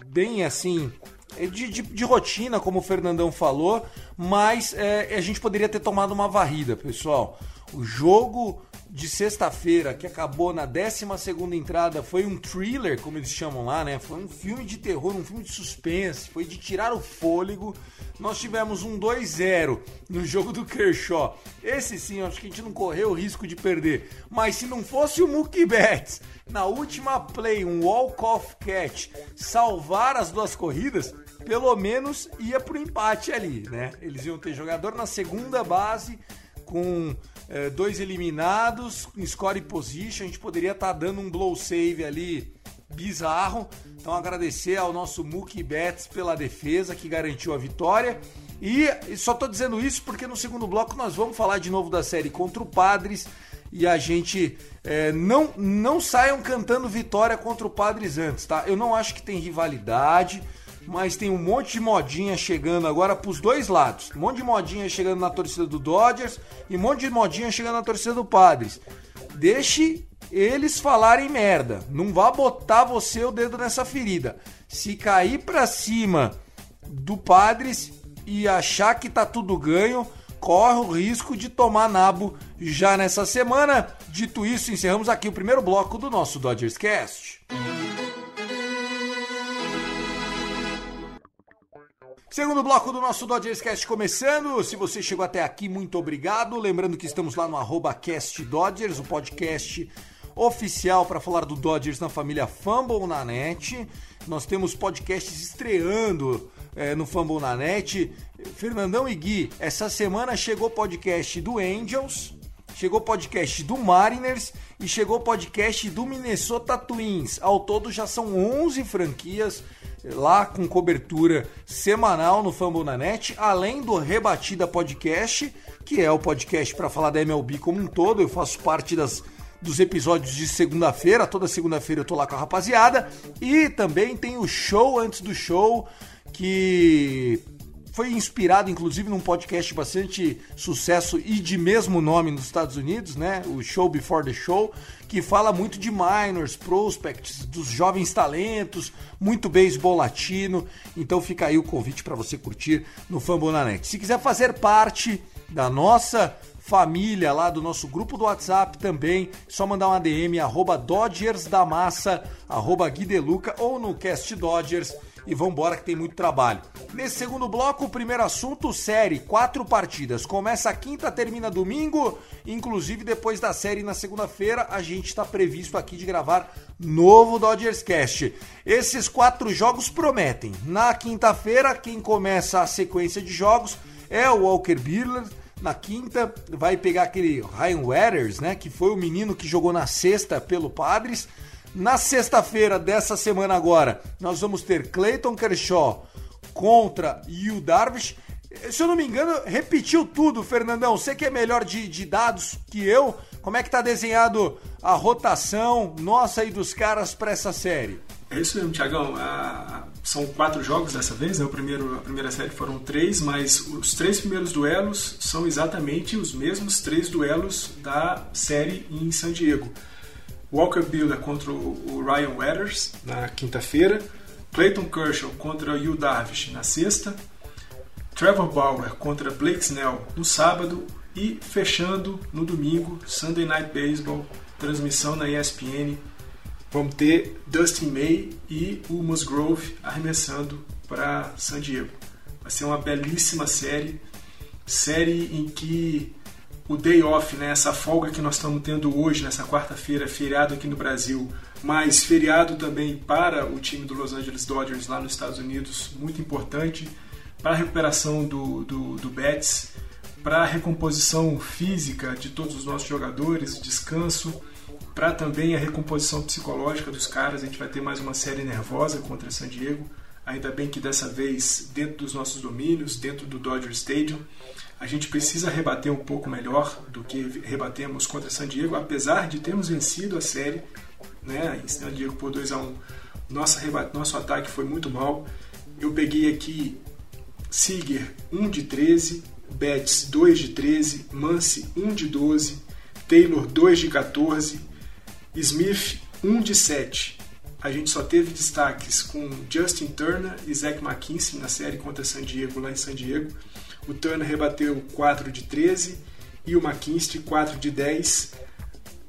Speaker 1: bem assim de, de, de, rotina, como o Fernandão falou, mas é, a gente poderia ter tomado uma varrida, pessoal. O jogo de sexta-feira, que acabou na 12 entrada, foi um thriller, como eles chamam lá, né? Foi um filme de terror, um filme de suspense, foi de tirar o fôlego. Nós tivemos um 2-0 no jogo do Kershaw. Esse sim, acho que a gente não correu o risco de perder. Mas se não fosse o Mookie Betts na última play, um walk-off catch, salvar as duas corridas, pelo menos ia pro empate ali, né? Eles iam ter jogador na segunda base com é, dois eliminados, score position, a gente poderia estar tá dando um blow save ali bizarro. Então agradecer ao nosso Mookie Betts pela defesa que garantiu a vitória. E só tô dizendo isso porque no segundo bloco nós vamos falar de novo da série contra o Padres e a gente é, não não saiam cantando vitória contra o Padres antes, tá? Eu não acho que tem rivalidade, mas tem um monte de modinha chegando agora pros dois lados. Um monte de modinha chegando na torcida do Dodgers e um monte de modinha chegando na torcida do Padres. Deixe eles falarem merda. Não vá botar você o dedo nessa ferida. Se cair pra cima do Padres e achar que tá tudo ganho, corre o risco de tomar nabo já nessa semana. Dito isso, encerramos aqui o primeiro bloco do nosso Dodgers Cast. Segundo bloco do nosso Dodgers Cast começando. Se você chegou até aqui, muito obrigado. Lembrando que estamos lá no arroba Cast Dodgers, o podcast oficial para falar do Dodgers na família Fumble na net. Nós temos podcasts estreando é, no Fumble na net. Fernandão e Gui, essa semana chegou podcast do Angels, chegou podcast do Mariners e chegou podcast do Minnesota Twins. Ao todo já são 11 franquias lá com cobertura semanal no Fumble Net, além do Rebatida Podcast, que é o podcast para falar da MLB como um todo. Eu faço parte das dos episódios de segunda-feira. Toda segunda-feira eu tô lá com a rapaziada. E também tem o show antes do show, que foi inspirado inclusive num podcast bastante sucesso e de mesmo nome nos Estados Unidos, né? O Show Before the Show, que fala muito de minors, prospects, dos jovens talentos, muito beisebol latino. Então fica aí o convite para você curtir no Fambonanet. Se quiser fazer parte da nossa família lá do nosso grupo do WhatsApp também. Só mandar uma DM, arroba Dodgers da Massa, arroba Guideluca ou no Cast Dodgers e vambora que tem muito trabalho. Nesse segundo bloco, o primeiro assunto, série, quatro partidas. Começa quinta, termina domingo, inclusive depois da série na segunda-feira, a gente está previsto aqui de gravar novo Dodgers Cast. Esses quatro jogos prometem. Na quinta-feira, quem começa a sequência de jogos é o Walker Buehler, na quinta, vai pegar aquele Ryan Weathers, né? Que foi o menino que jogou na sexta pelo Padres. Na sexta-feira dessa semana agora, nós vamos ter Clayton Kershaw contra Yu Darvish. Se eu não me engano, repetiu tudo, Fernandão. Você que é melhor de, de dados que eu, como é que tá desenhado a rotação nossa e dos caras para essa série?
Speaker 3: É isso mesmo, Tiagão. são quatro jogos dessa vez, né? o primeiro, a primeira série foram três, mas os três primeiros duelos são exatamente os mesmos três duelos da série em San Diego. Walker Buehler contra o Ryan Weathers na quinta-feira, Clayton Kershaw contra o Yu Darvish na sexta, Trevor Bauer contra Blake Snell no sábado. E fechando no domingo, Sunday Night Baseball, transmissão na ESPN vamos ter Dustin May e o Musgrove arremessando para San Diego. Vai ser uma belíssima série, série em que o day off, né, essa folga que nós estamos tendo hoje, nessa quarta-feira, feriado aqui no Brasil, mas feriado também para o time do Los Angeles Dodgers lá nos Estados Unidos, muito importante para a recuperação do, do, do Betts, para a recomposição física de todos os nossos jogadores, descanso para também a recomposição psicológica dos caras. A gente vai ter mais uma série nervosa contra San Diego. Ainda bem que dessa vez dentro dos nossos domínios, dentro do Dodger Stadium. A gente precisa rebater um pouco melhor do que rebatemos contra San Diego, apesar de termos vencido a série né, em San Diego por 2 a 1 Nossa, nosso ataque foi muito mal. Eu peguei aqui Seager 1 de 13, Betts 2 de 13, Mance 1 de 12, Taylor 2 de 14, Smith, 1 de 7. A gente só teve destaques com Justin Turner e Zach McKinsey na série contra San Diego, lá em San Diego. O Turner rebateu 4 de 13 e o McKinsey 4 de 10.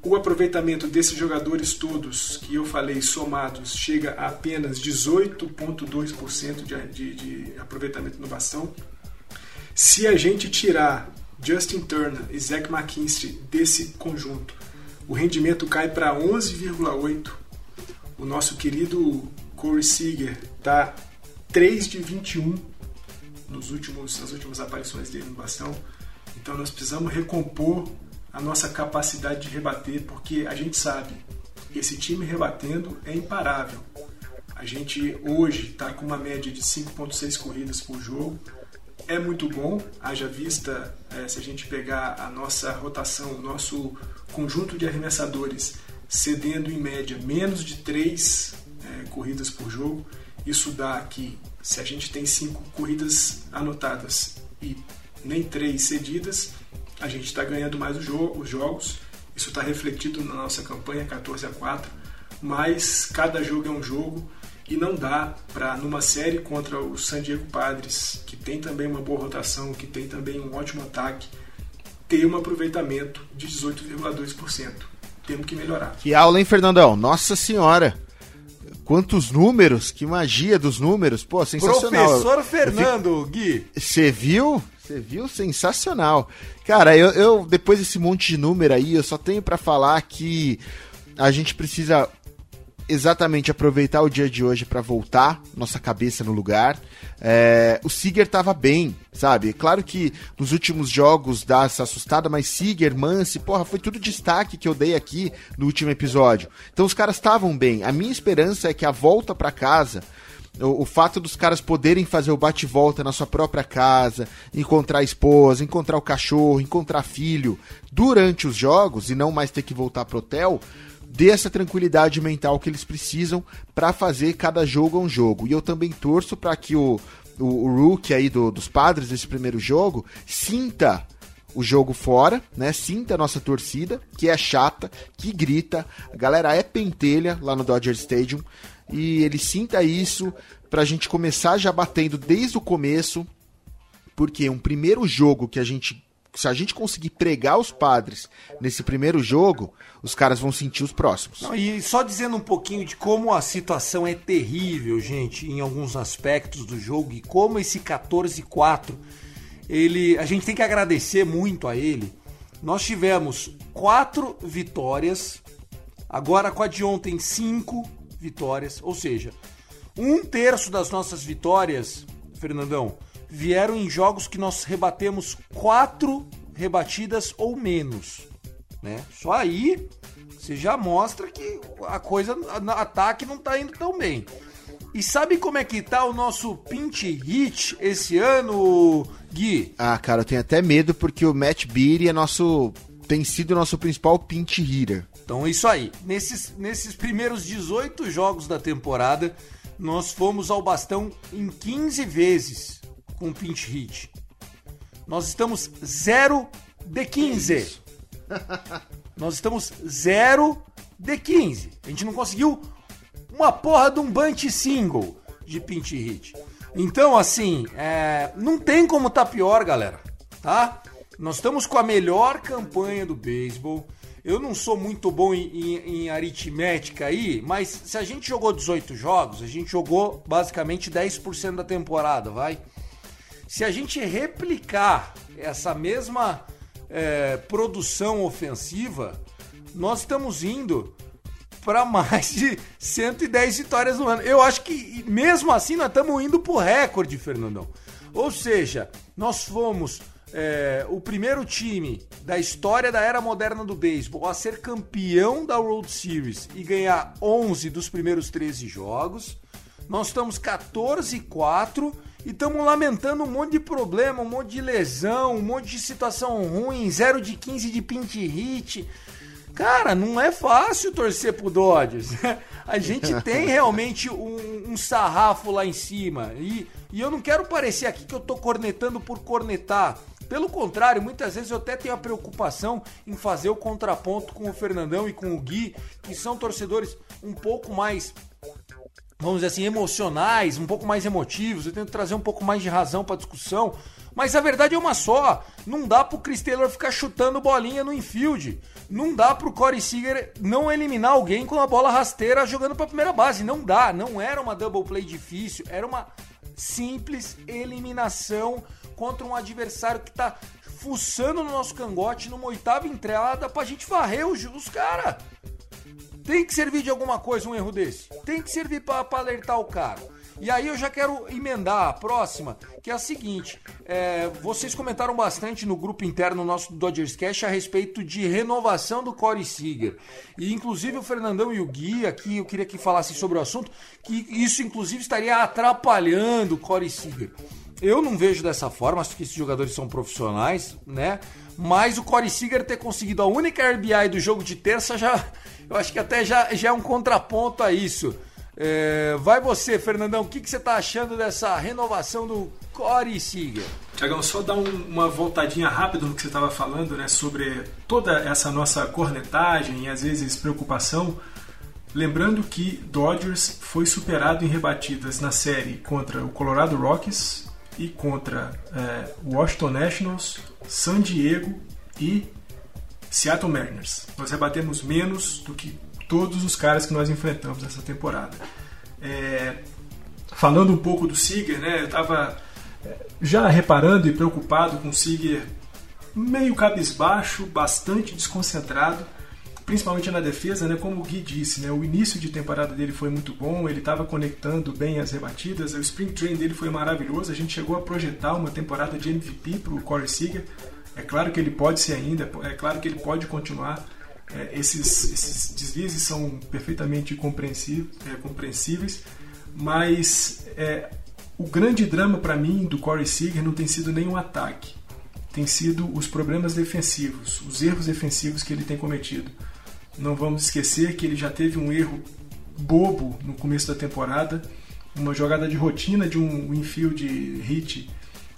Speaker 3: O aproveitamento desses jogadores todos que eu falei somados chega a apenas 18,2% de, de, de aproveitamento no bastão. Se a gente tirar Justin Turner e Zach McKinsey desse conjunto o rendimento cai para 11,8. O nosso querido Corey Seager está 3 de 21 nos últimos, nas últimas aparições dele no bastão. Então nós precisamos recompor a nossa capacidade de rebater, porque a gente sabe esse time rebatendo é imparável. A gente hoje está com uma média de 5,6 corridas por jogo. É muito bom, haja vista é, se a gente pegar a nossa rotação, o nosso conjunto de arremessadores cedendo em média menos de 3 é, corridas por jogo, isso dá que se a gente tem 5 corridas anotadas e nem 3 cedidas, a gente está ganhando mais jogo, os jogos. Isso está refletido na nossa campanha 14 a 4, mas cada jogo é um jogo e não dá para numa série contra o San Diego Padres, que tem também uma boa rotação, que tem também um ótimo ataque, ter um aproveitamento de 18,2%. Temos que melhorar.
Speaker 2: Que aula, hein, Fernandão? Nossa Senhora! Quantos números, que magia dos números, pô, sensacional.
Speaker 1: Professor Fernando, Gui.
Speaker 2: Você viu? Você viu? Sensacional. Cara, eu, eu, depois desse monte de número aí, eu só tenho para falar que a gente precisa exatamente aproveitar o dia de hoje para voltar nossa cabeça no lugar. É, o Seager tava bem, sabe? Claro que nos últimos jogos dá essa assustada, mas Seager, Mance, porra, foi tudo destaque que eu dei aqui no último episódio. Então os caras estavam bem. A minha esperança é que a volta para casa o, o, fato dos caras poderem fazer o bate-volta na sua própria casa, encontrar a esposa, encontrar o cachorro, encontrar filho durante os jogos e não mais ter que voltar pro hotel, dê essa tranquilidade mental que eles precisam para fazer cada jogo um jogo. E eu também torço para que o, o, o rookie aí do, dos padres desse primeiro jogo sinta o jogo fora, né? Sinta a nossa torcida, que é chata, que grita. A galera é pentelha lá no Dodger Stadium. E ele sinta isso pra gente começar já batendo desde o começo. Porque um primeiro jogo que a gente se a gente conseguir pregar os padres nesse primeiro jogo, os caras vão sentir os próximos.
Speaker 1: Não, e só dizendo um pouquinho de como a situação é terrível, gente, em alguns aspectos do jogo e como esse 14-4, ele, a gente tem que agradecer muito a ele. Nós tivemos quatro vitórias, agora com a de ontem cinco vitórias, ou seja, um terço das nossas vitórias, Fernandão, vieram em jogos que nós rebatemos quatro rebatidas ou menos. Né? Só aí você já mostra que a coisa, no ataque não tá indo tão bem. E sabe como é que tá o nosso pinch hit esse ano, Gui?
Speaker 2: Ah, cara, eu tenho até medo porque o Matt Beatty é nosso tem sido o nosso principal pinch hitter.
Speaker 1: Então é isso aí. Nesses, nesses primeiros 18 jogos da temporada, nós fomos ao bastão em 15 vezes com pinch hit. Nós estamos 0 de 15. Nós estamos 0 de 15. A gente não conseguiu uma porra de um bunch single de pinch hit. Então, assim, é, não tem como tá pior, galera, tá? Nós estamos com a melhor campanha do beisebol. Eu não sou muito bom em, em, em, aritmética aí, mas se a gente jogou 18 jogos, a gente jogou basicamente 10% da temporada, vai? Se a gente replicar essa mesma é, produção ofensiva, nós estamos indo para mais de 110 vitórias no ano. Eu acho que mesmo assim nós estamos indo pro recorde, Fernandão. Ou seja, nós fomos é, o primeiro time da história da era moderna do beisebol a ser campeão da World Series e ganhar 11 dos primeiros 13 jogos. Nós estamos 14 e 4 e estamos lamentando um monte de problema, um monte de lesão, um monte de situação ruim, 0 de 15 de pinch hit. Cara, não é fácil torcer pro Dodgers. A gente tem realmente um, um, sarrafo lá em cima. E, e eu não quero parecer aqui que eu tô cornetando por cornetar. Pelo contrário, muitas vezes eu até tenho a preocupação em fazer o contraponto com o Fernandão e com o Gui, que são torcedores um pouco mais vamos dizer assim, emocionais, um pouco mais emotivos, eu tento trazer um pouco mais de razão para discussão. Mas a verdade é uma só. Não dá pro Chris Taylor ficar chutando bolinha no infield. Não dá pro Corey Seager não eliminar alguém com a bola rasteira jogando pra primeira base. Não dá. Não era uma double play difícil. Era uma simples eliminação contra um adversário que tá fuçando no nosso cangote numa oitava entrada pra gente varrer os, os caras. Tem que servir de alguma coisa um erro desse. Tem que servir para alertar o cara. E aí eu já quero emendar a próxima, que é a seguinte: é, vocês comentaram bastante no grupo interno nosso do Dodgers Cash a respeito de renovação do Corey Seager. E inclusive o Fernandão e o Gui aqui, eu queria que falassem sobre o assunto, que isso inclusive estaria atrapalhando o Corey Seager. Eu não vejo dessa forma, acho que esses jogadores são profissionais, né? Mas o Corey Seager ter conseguido a única RBI do jogo de terça já eu acho que até já, já é um contraponto a isso. É, vai você, Fernandão, o que, que você está achando dessa renovação do Corey Seager?
Speaker 3: Tiagão, só dar um, uma voltadinha rápida no que você estava falando, né, sobre toda essa nossa cornetagem e às vezes preocupação. Lembrando que Dodgers foi superado em rebatidas na série contra o Colorado Rockies e contra é, Washington Nationals, San Diego e Seattle Mariners. Nós rebatemos menos do que todos os caras que nós enfrentamos nessa temporada. É, falando um pouco do Seager, né, eu estava é, já reparando e preocupado com o Seager meio cabisbaixo, bastante desconcentrado, principalmente na defesa, né, como o Gui disse, né, o início de temporada dele foi muito bom, ele estava conectando bem as rebatidas, o spring train dele foi maravilhoso, a gente chegou a projetar uma temporada de MVP para o Corey Seager, é claro que ele pode ser ainda, é claro que ele pode continuar. É, esses, esses, deslizes são perfeitamente é, compreensíveis, mas é, o grande drama para mim do Corey Seager não tem sido nenhum ataque, tem sido os problemas defensivos, os erros defensivos que ele tem cometido. Não vamos esquecer que ele já teve um erro bobo no começo da temporada, uma jogada de rotina de um infield hit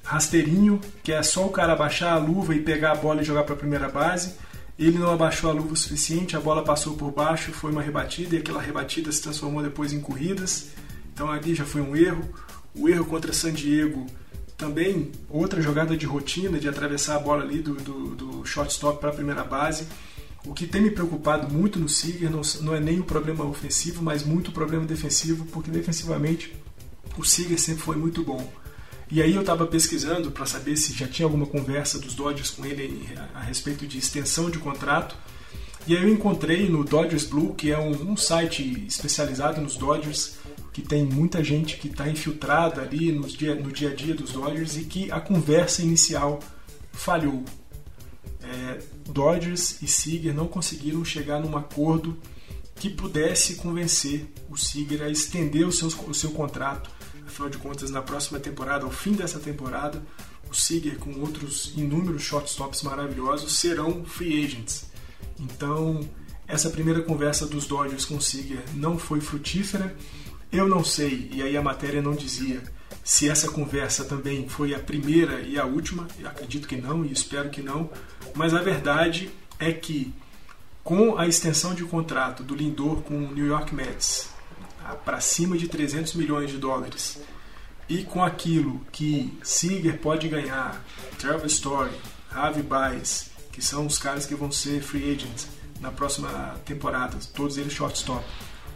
Speaker 3: rasteirinho, que é só o cara abaixar a luva e pegar a bola e jogar para a primeira base. Ele não abaixou a luva o suficiente, a bola passou por baixo, foi uma rebatida e aquela rebatida se transformou depois em corridas. Então ali já foi um erro. O erro contra San Diego Também outra jogada de rotina, de atravessar a bola ali do, do, do shortstop para a primeira base. O que tem me preocupado muito no Seager não, não é nem o problema ofensivo, mas muito o problema defensivo, porque defensivamente o Seager sempre foi muito bom. E aí eu estava pesquisando para saber se já tinha alguma conversa dos Dodgers com ele a respeito de extensão de contrato. E aí eu encontrei no Dodgers Blue, que é um, um site especializado nos Dodgers, que tem muita gente que está infiltrada ali no dia, no dia a dia dos Dodgers e que a conversa inicial falhou. É, Dodgers e Seager não conseguiram chegar num acordo que pudesse convencer o Seager a estender o seu, o seu contrato. Afinal de contas, na próxima temporada, ao fim dessa temporada, o Seager com outros inúmeros shortstops maravilhosos serão free agents. Então, essa primeira conversa dos Dodgers com o Seager não foi frutífera eu não sei, e aí a matéria não dizia se essa conversa também foi a primeira e a última, acredito que não e espero que não, mas a verdade é que com a extensão de contrato do Lindor com o New York Mets para cima de 300 milhões de dólares e com aquilo que Seager pode ganhar, Trevor Story, Javi Baez, que são os caras que vão ser free agents na próxima temporada, todos eles shortstop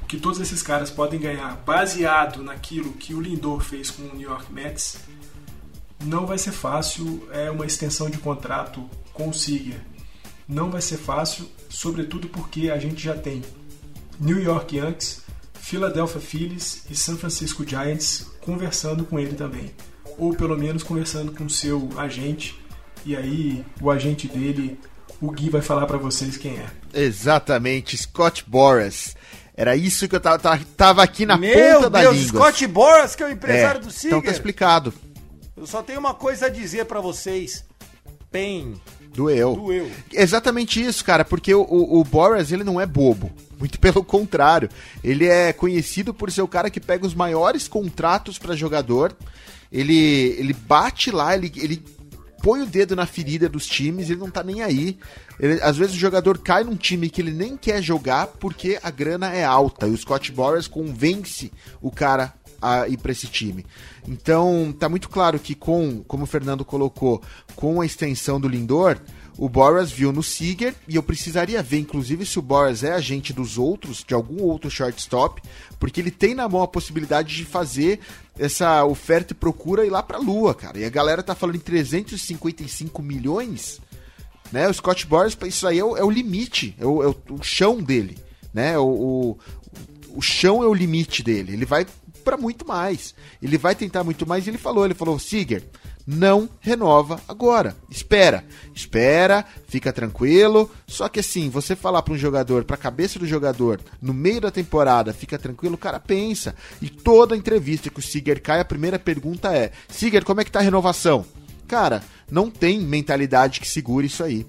Speaker 3: que todos esses caras podem ganhar baseado naquilo que o Lindor fez com o New York Mets, não vai ser fácil é uma extensão de contrato com o Seager. Não vai ser fácil, sobretudo porque a gente já tem New York Yankees, Philadelphia Phillies e San Francisco Giants conversando com ele também, ou pelo menos conversando com seu agente. E aí o agente dele, o Gui vai falar para vocês quem é.
Speaker 2: Exatamente, Scott Boras. Era isso que eu tava, tava, tava aqui na
Speaker 1: Meu
Speaker 2: ponta da
Speaker 1: Deus,
Speaker 2: língua.
Speaker 1: Scott Boras, que é o empresário
Speaker 2: É,
Speaker 1: do Seager.
Speaker 2: então tá explicado.
Speaker 1: Eu só tenho uma coisa a dizer pra vocês. Pen,
Speaker 2: Doeu.
Speaker 1: doeu.
Speaker 2: Exatamente isso, cara, porque o, o, o Boras, ele não é bobo. Muito pelo contrário. Ele é conhecido por ser o cara que pega os maiores contratos pra jogador. Ele, ele bate lá, ele, ele põe o dedo na ferida dos times, ele não tá nem aí. Ele- às vezes o jogador cai num time que ele nem quer jogar porque a grana é alta. E o Scott Boras convence o cara a ir para esse time. Então, tá muito claro que com, como o Fernando colocou, com a extensão do Lindor, o Boras viu no Seager, e eu precisaria ver, inclusive, se o Boras é agente dos outros, de algum outro shortstop, porque ele tem na mão a possibilidade de fazer essa oferta e procura ir lá pra lua, cara. E a galera tá falando em 355 milhões, né? O Scott Boras, isso aí é o, é o limite, é o, é o- chão dele, né? O, o, o chão é o limite dele. Ele vai pra muito mais. Ele vai tentar muito mais. E ele falou, ele falou, Seager, não renova agora. Espera, espera, fica tranquilo. Só que assim, você falar para um jogador, para a cabeça do jogador, no meio da temporada, fica tranquilo, o cara pensa. E toda entrevista que o Seager cai, a primeira pergunta é: Seager, como é que tá a renovação? Cara, não tem mentalidade que segure isso aí.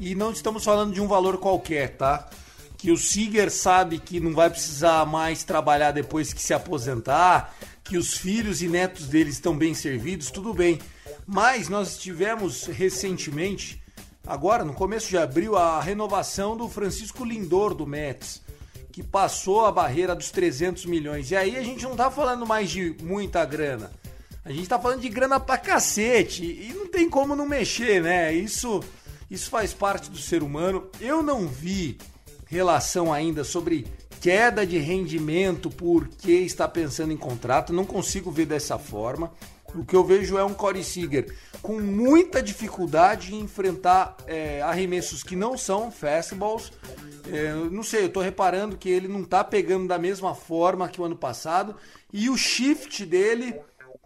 Speaker 1: E não estamos falando de um valor qualquer, tá? Que o Seager sabe que não vai precisar mais trabalhar depois que se aposentar, que os filhos e netos dele estão bem servidos, tudo bem. Mas nós tivemos recentemente, agora no começo de abril, a renovação do Francisco Lindor do Mets, que passou a barreira dos 300 milhões. E aí a gente não tá falando mais de muita grana. A gente tá falando de grana pra cacete e não tem como não mexer, né? Isso isso faz parte do ser humano. Eu não vi relação ainda sobre queda de rendimento porque está pensando em contrato, não consigo ver dessa forma. O que eu vejo é um Corey Seager com muita dificuldade em enfrentar é, arremessos que não são fastballs. É, não sei, eu tô reparando que ele não tá pegando da mesma forma que o ano passado e o shift dele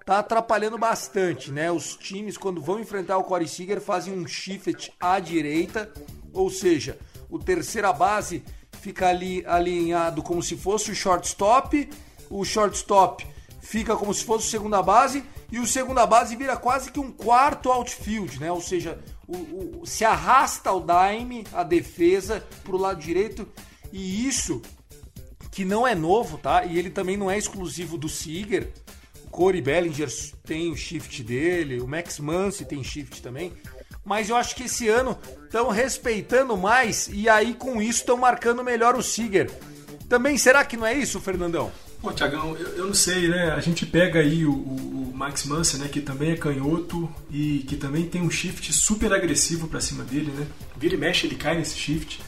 Speaker 1: tá atrapalhando bastante, né? Os times, quando vão enfrentar o Corey Seager, fazem um shift à direita, ou seja, o terceira base fica ali alinhado como se fosse o shortstop, o shortstop fica como se fosse o segunda base e o segunda base vira quase que um quarto outfield, né? Ou seja, o, o- se arrasta o dime, a defesa, pro lado direito e isso que não é novo, tá? E ele também não é exclusivo do Seager. O Corey Bellinger tem o shift dele, o Max Muncy tem shift também. Mas eu acho que esse ano estão respeitando mais e aí com isso estão marcando melhor o Seager. Também será que não é isso, Fernandão?
Speaker 3: Pô, Tiagão, eu, eu não sei, né? A gente pega aí o, o- o Max Manson, né, que também é canhoto e que também tem um shift super agressivo para cima dele, né? Vira e mexe, ele cai nesse shift.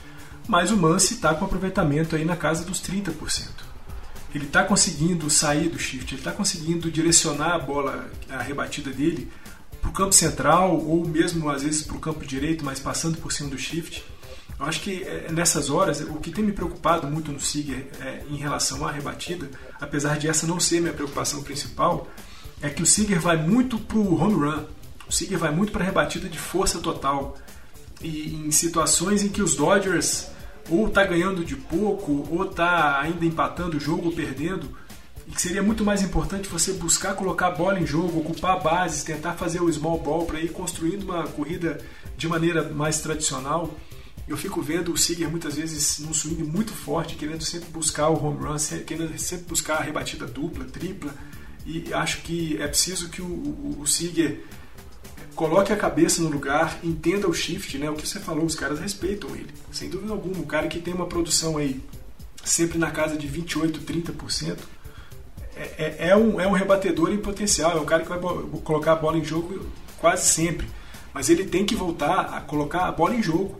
Speaker 3: Mas o Mance está com aproveitamento aí na casa dos 30%. Ele está conseguindo sair do shift, ele está conseguindo direcionar a bola, a rebatida dele para o campo central ou mesmo às vezes para o campo direito, mas passando por cima do shift. Eu acho que é, nessas horas, o que tem me preocupado muito no Siger é, em relação à rebatida, apesar de essa não ser minha preocupação principal, é que o Siger vai muito para o home run. O Siger vai muito para a rebatida de força total. E em situações em que os Dodgers ou está ganhando de pouco, ou está ainda empatando o jogo ou perdendo, e que seria muito mais importante você buscar colocar a bola em jogo, ocupar bases, tentar fazer o small ball para ir construindo uma corrida de maneira mais tradicional. Eu fico vendo o Seager muitas vezes num swing muito forte, querendo sempre buscar o home run, querendo sempre buscar a rebatida dupla, tripla. E acho que é preciso que o, o, o Seager coloque a cabeça no lugar, entenda o shift, né? O que você falou, os caras respeitam ele. Sem dúvida alguma, um cara que tem uma produção aí sempre na casa de 28, 30%, é, é, é, um, é um rebatedor em potencial, é um cara que vai colocar a bola em jogo quase sempre. Mas ele tem que voltar a colocar a bola em jogo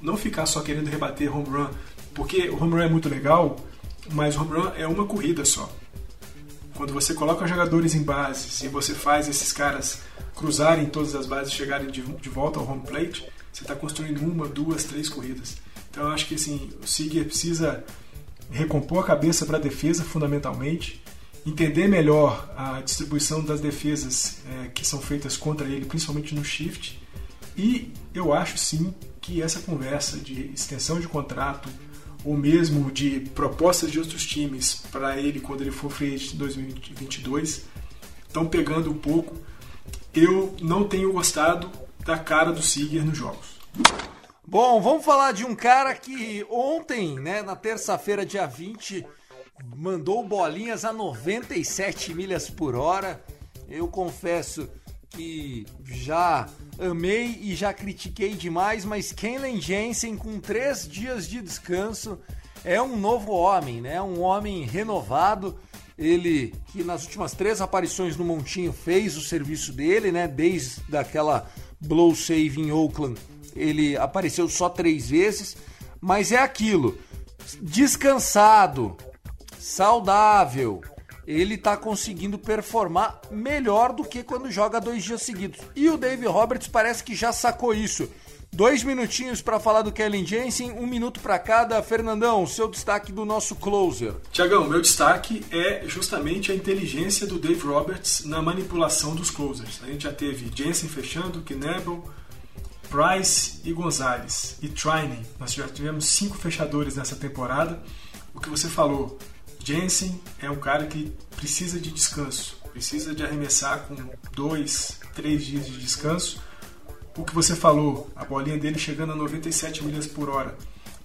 Speaker 3: não ficar só querendo rebater home run, porque o home run é muito legal, mas home run é uma corrida só. Quando você coloca jogadores em bases e você faz esses caras cruzarem todas as bases e chegarem de, de volta ao home plate, você está construindo uma, duas, três corridas. Então eu acho que assim, o Seager precisa recompor a cabeça para a defesa fundamentalmente, entender melhor a distribuição das defesas é, que são feitas contra ele, principalmente no shift. E eu acho sim que essa conversa de extensão de contrato ou mesmo de propostas de outros times para ele quando ele for free em 2022 estão pegando um pouco. Eu não tenho gostado da cara do Seager nos jogos.
Speaker 1: Bom, vamos falar de um cara que ontem, né, na terça-feira, dia 20, mandou bolinhas a 97 milhas por hora. Eu confesso que já amei e já critiquei demais, mas Kenlen Jensen, com três dias de descanso, é um novo homem, né? Um homem renovado. Ele que nas últimas três aparições no Montinho fez o serviço dele, né? Desde aquela blow save em Oakland, ele apareceu só três vezes, mas é aquilo: descansado, saudável, ele está conseguindo performar melhor do que quando joga dois dias seguidos. E o Dave Roberts parece que já sacou isso. Dois minutinhos para falar do Kellen Jensen, um minuto para cada. Fernandão, seu destaque do nosso closer.
Speaker 3: Tiagão, meu destaque é justamente a inteligência do Dave Roberts na manipulação dos closers. A gente já teve Jensen fechando, Knebel, Price e Gonzalez. E Trining. Nós já tivemos cinco fechadores nessa temporada. O que você falou, Jensen é um cara que precisa de descanso, precisa de arremessar com dois, três dias de descanso. O que você falou, a bolinha dele chegando a 97 milhas por hora,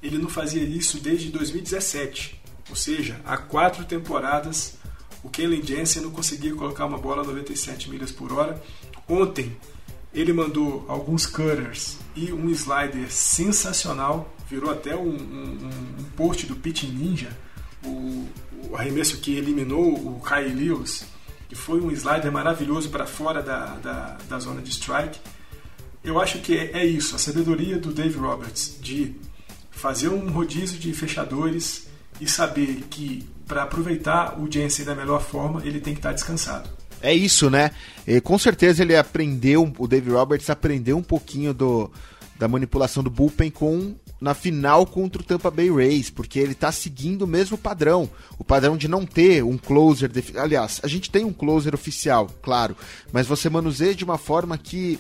Speaker 3: ele não fazia isso desde 2017, ou seja, há quatro temporadas o Kellen Jensen não conseguia colocar uma bola a 97 milhas por hora. Ontem ele mandou alguns cutters e um slider sensacional, virou até um, um, um post do Pitching Ninja o, o arremesso que eliminou o Kyle Lewis, que foi um slider maravilhoso para fora da, da, da, zona de strike. Eu acho que é, é isso, a sabedoria do Dave Roberts de fazer um rodízio de fechadores e saber que para aproveitar o Jensen da melhor forma, ele tem que estar tá descansado.
Speaker 2: É isso, né? E, com certeza ele aprendeu, o Dave Roberts aprendeu um pouquinho do, da manipulação do bullpen com na final contra o Tampa Bay Rays, porque ele está seguindo o mesmo padrão, o padrão de não ter um closer, aliás, a gente tem um closer oficial, claro, mas você manuseia de uma forma que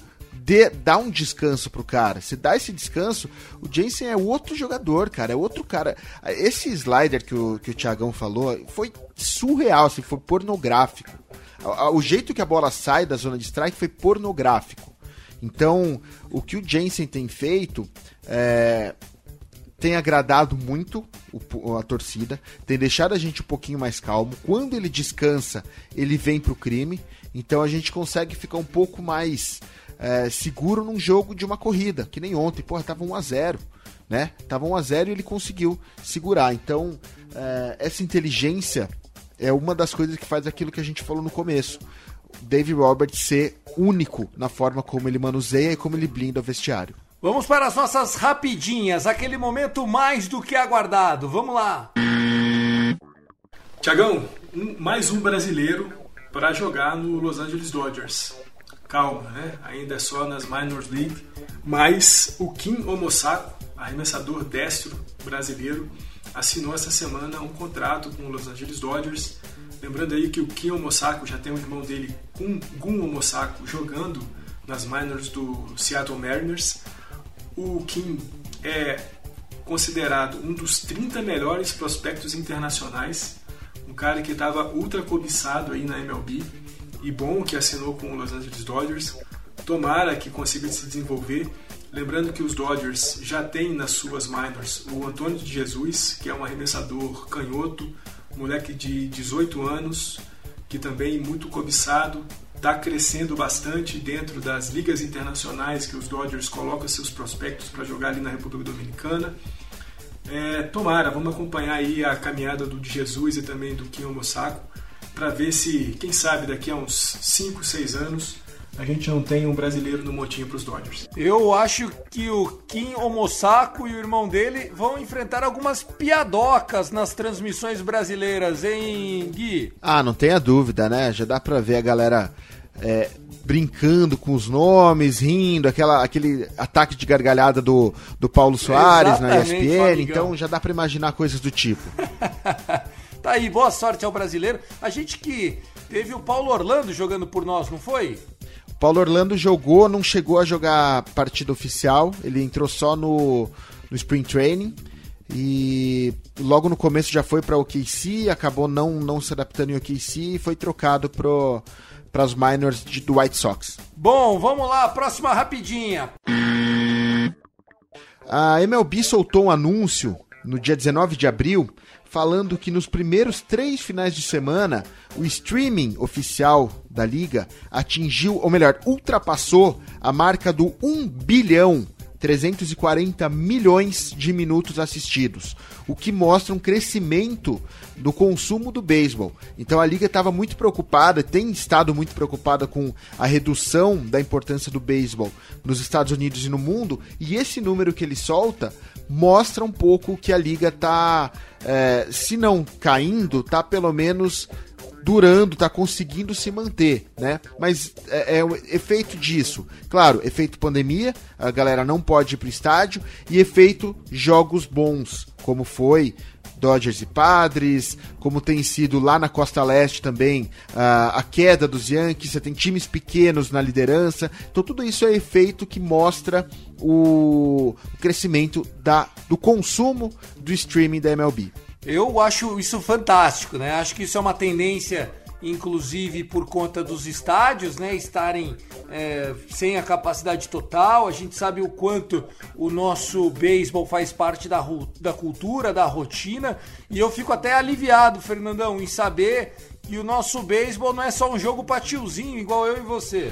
Speaker 2: dê, dá um descanso pro cara. Se dá esse descanso, o Jensen é outro jogador, cara, é outro cara. Esse slider que o, que o Thiagão falou foi surreal, assim, foi pornográfico. O jeito que a bola sai da zona de strike foi pornográfico. Então, o que o Jensen tem feito é, tem agradado muito o, a torcida, tem deixado a gente um pouquinho mais calmo. Quando ele descansa, ele vem pro crime, então a gente consegue ficar um pouco mais é, seguro num jogo de uma corrida, que nem ontem, porra, tava 1 a 0 né? Tava 1 a 0 e ele conseguiu segurar. Então, é, essa inteligência é uma das coisas que faz aquilo que a gente falou no começo. Dave Roberts ser único na forma como ele manuseia e como ele blinda o vestiário.
Speaker 1: Vamos para as nossas rapidinhas, aquele momento mais do que aguardado. Vamos lá.
Speaker 3: Tiagão, um, mais um brasileiro para jogar no Los Angeles Dodgers. Calma, né? Ainda é só nas Minor League. Mas o Kim Omosako, arremessador destro brasileiro, assinou essa semana um contrato com o Los Angeles Dodgers. Lembrando aí que o Kim Omosako já tem um irmão dele, Gun Omosako, jogando nas minors do Seattle Mariners. O Kim é considerado um dos 30 melhores prospectos internacionais, um cara que estava ultra cobiçado aí na MLB e bom que assinou com o Los Angeles Dodgers. Tomara que consiga se desenvolver. Lembrando que os Dodgers já têm nas suas minors o Antônio de Jesus, que é um arremessador canhoto, moleque de 18 anos, que também muito cobiçado, está crescendo bastante dentro das ligas internacionais que os Dodgers colocam seus prospectos para jogar ali na República Dominicana. É, tomara, vamos acompanhar aí a caminhada do Jesus e também do Kim Omosako para ver se, quem sabe, daqui a uns 5, 6 anos a gente não tem um brasileiro no motinho para os Dodgers.
Speaker 1: Eu acho que o Kim Omosako e o irmão dele vão enfrentar algumas piadocas nas transmissões brasileiras, hein, Gui?
Speaker 2: Ah, não tenha dúvida, né? Já dá para ver a galera é, brincando com os nomes, rindo, aquela, aquele ataque de gargalhada do, do Paulo Soares
Speaker 1: Exatamente,
Speaker 2: na ESPN,
Speaker 1: Fabigão.
Speaker 2: então já dá para imaginar coisas do tipo.
Speaker 1: Tá aí, boa sorte ao brasileiro. A gente que teve o Paulo Orlando jogando por nós, não foi?
Speaker 2: Paulo Orlando jogou, não chegou a jogar partida oficial, ele entrou só no, no Spring Training e logo no começo já foi para o OKC, acabou não, não se adaptando em OKC e foi trocado para as minors de, do White Sox.
Speaker 1: Bom, vamos lá, próxima rapidinha.
Speaker 2: A MLB soltou um anúncio no dia 19 de abril falando que nos primeiros três finais de semana o streaming oficial da liga atingiu, ou melhor, ultrapassou a marca do 1 bilhão 340 milhões de minutos assistidos, o que mostra um crescimento do consumo do beisebol. Então a liga estava muito preocupada, tem estado muito preocupada com a redução da importância do beisebol nos Estados Unidos e no mundo, e esse número que ele solta mostra um pouco que a liga está, é, se não caindo, tá pelo menos durando, tá conseguindo se manter, né? Mas é, é o efeito disso. Claro, efeito pandemia, a galera não pode ir pro estádio, e efeito jogos bons, como foi Dodgers e Padres, como tem sido lá na Costa Leste também a, a queda dos Yankees, você tem times pequenos na liderança. Então tudo isso é efeito que mostra o crescimento da, do consumo do streaming da MLB.
Speaker 1: Eu acho isso fantástico, né? Acho que isso é uma tendência, inclusive por conta dos estádios, né? Estarem é, sem a capacidade total. A gente sabe o quanto o nosso beisebol faz parte da, da cultura, da rotina. E eu fico até aliviado, Fernandão, em saber que o nosso beisebol não é só um jogo pra tiozinho, igual eu e você.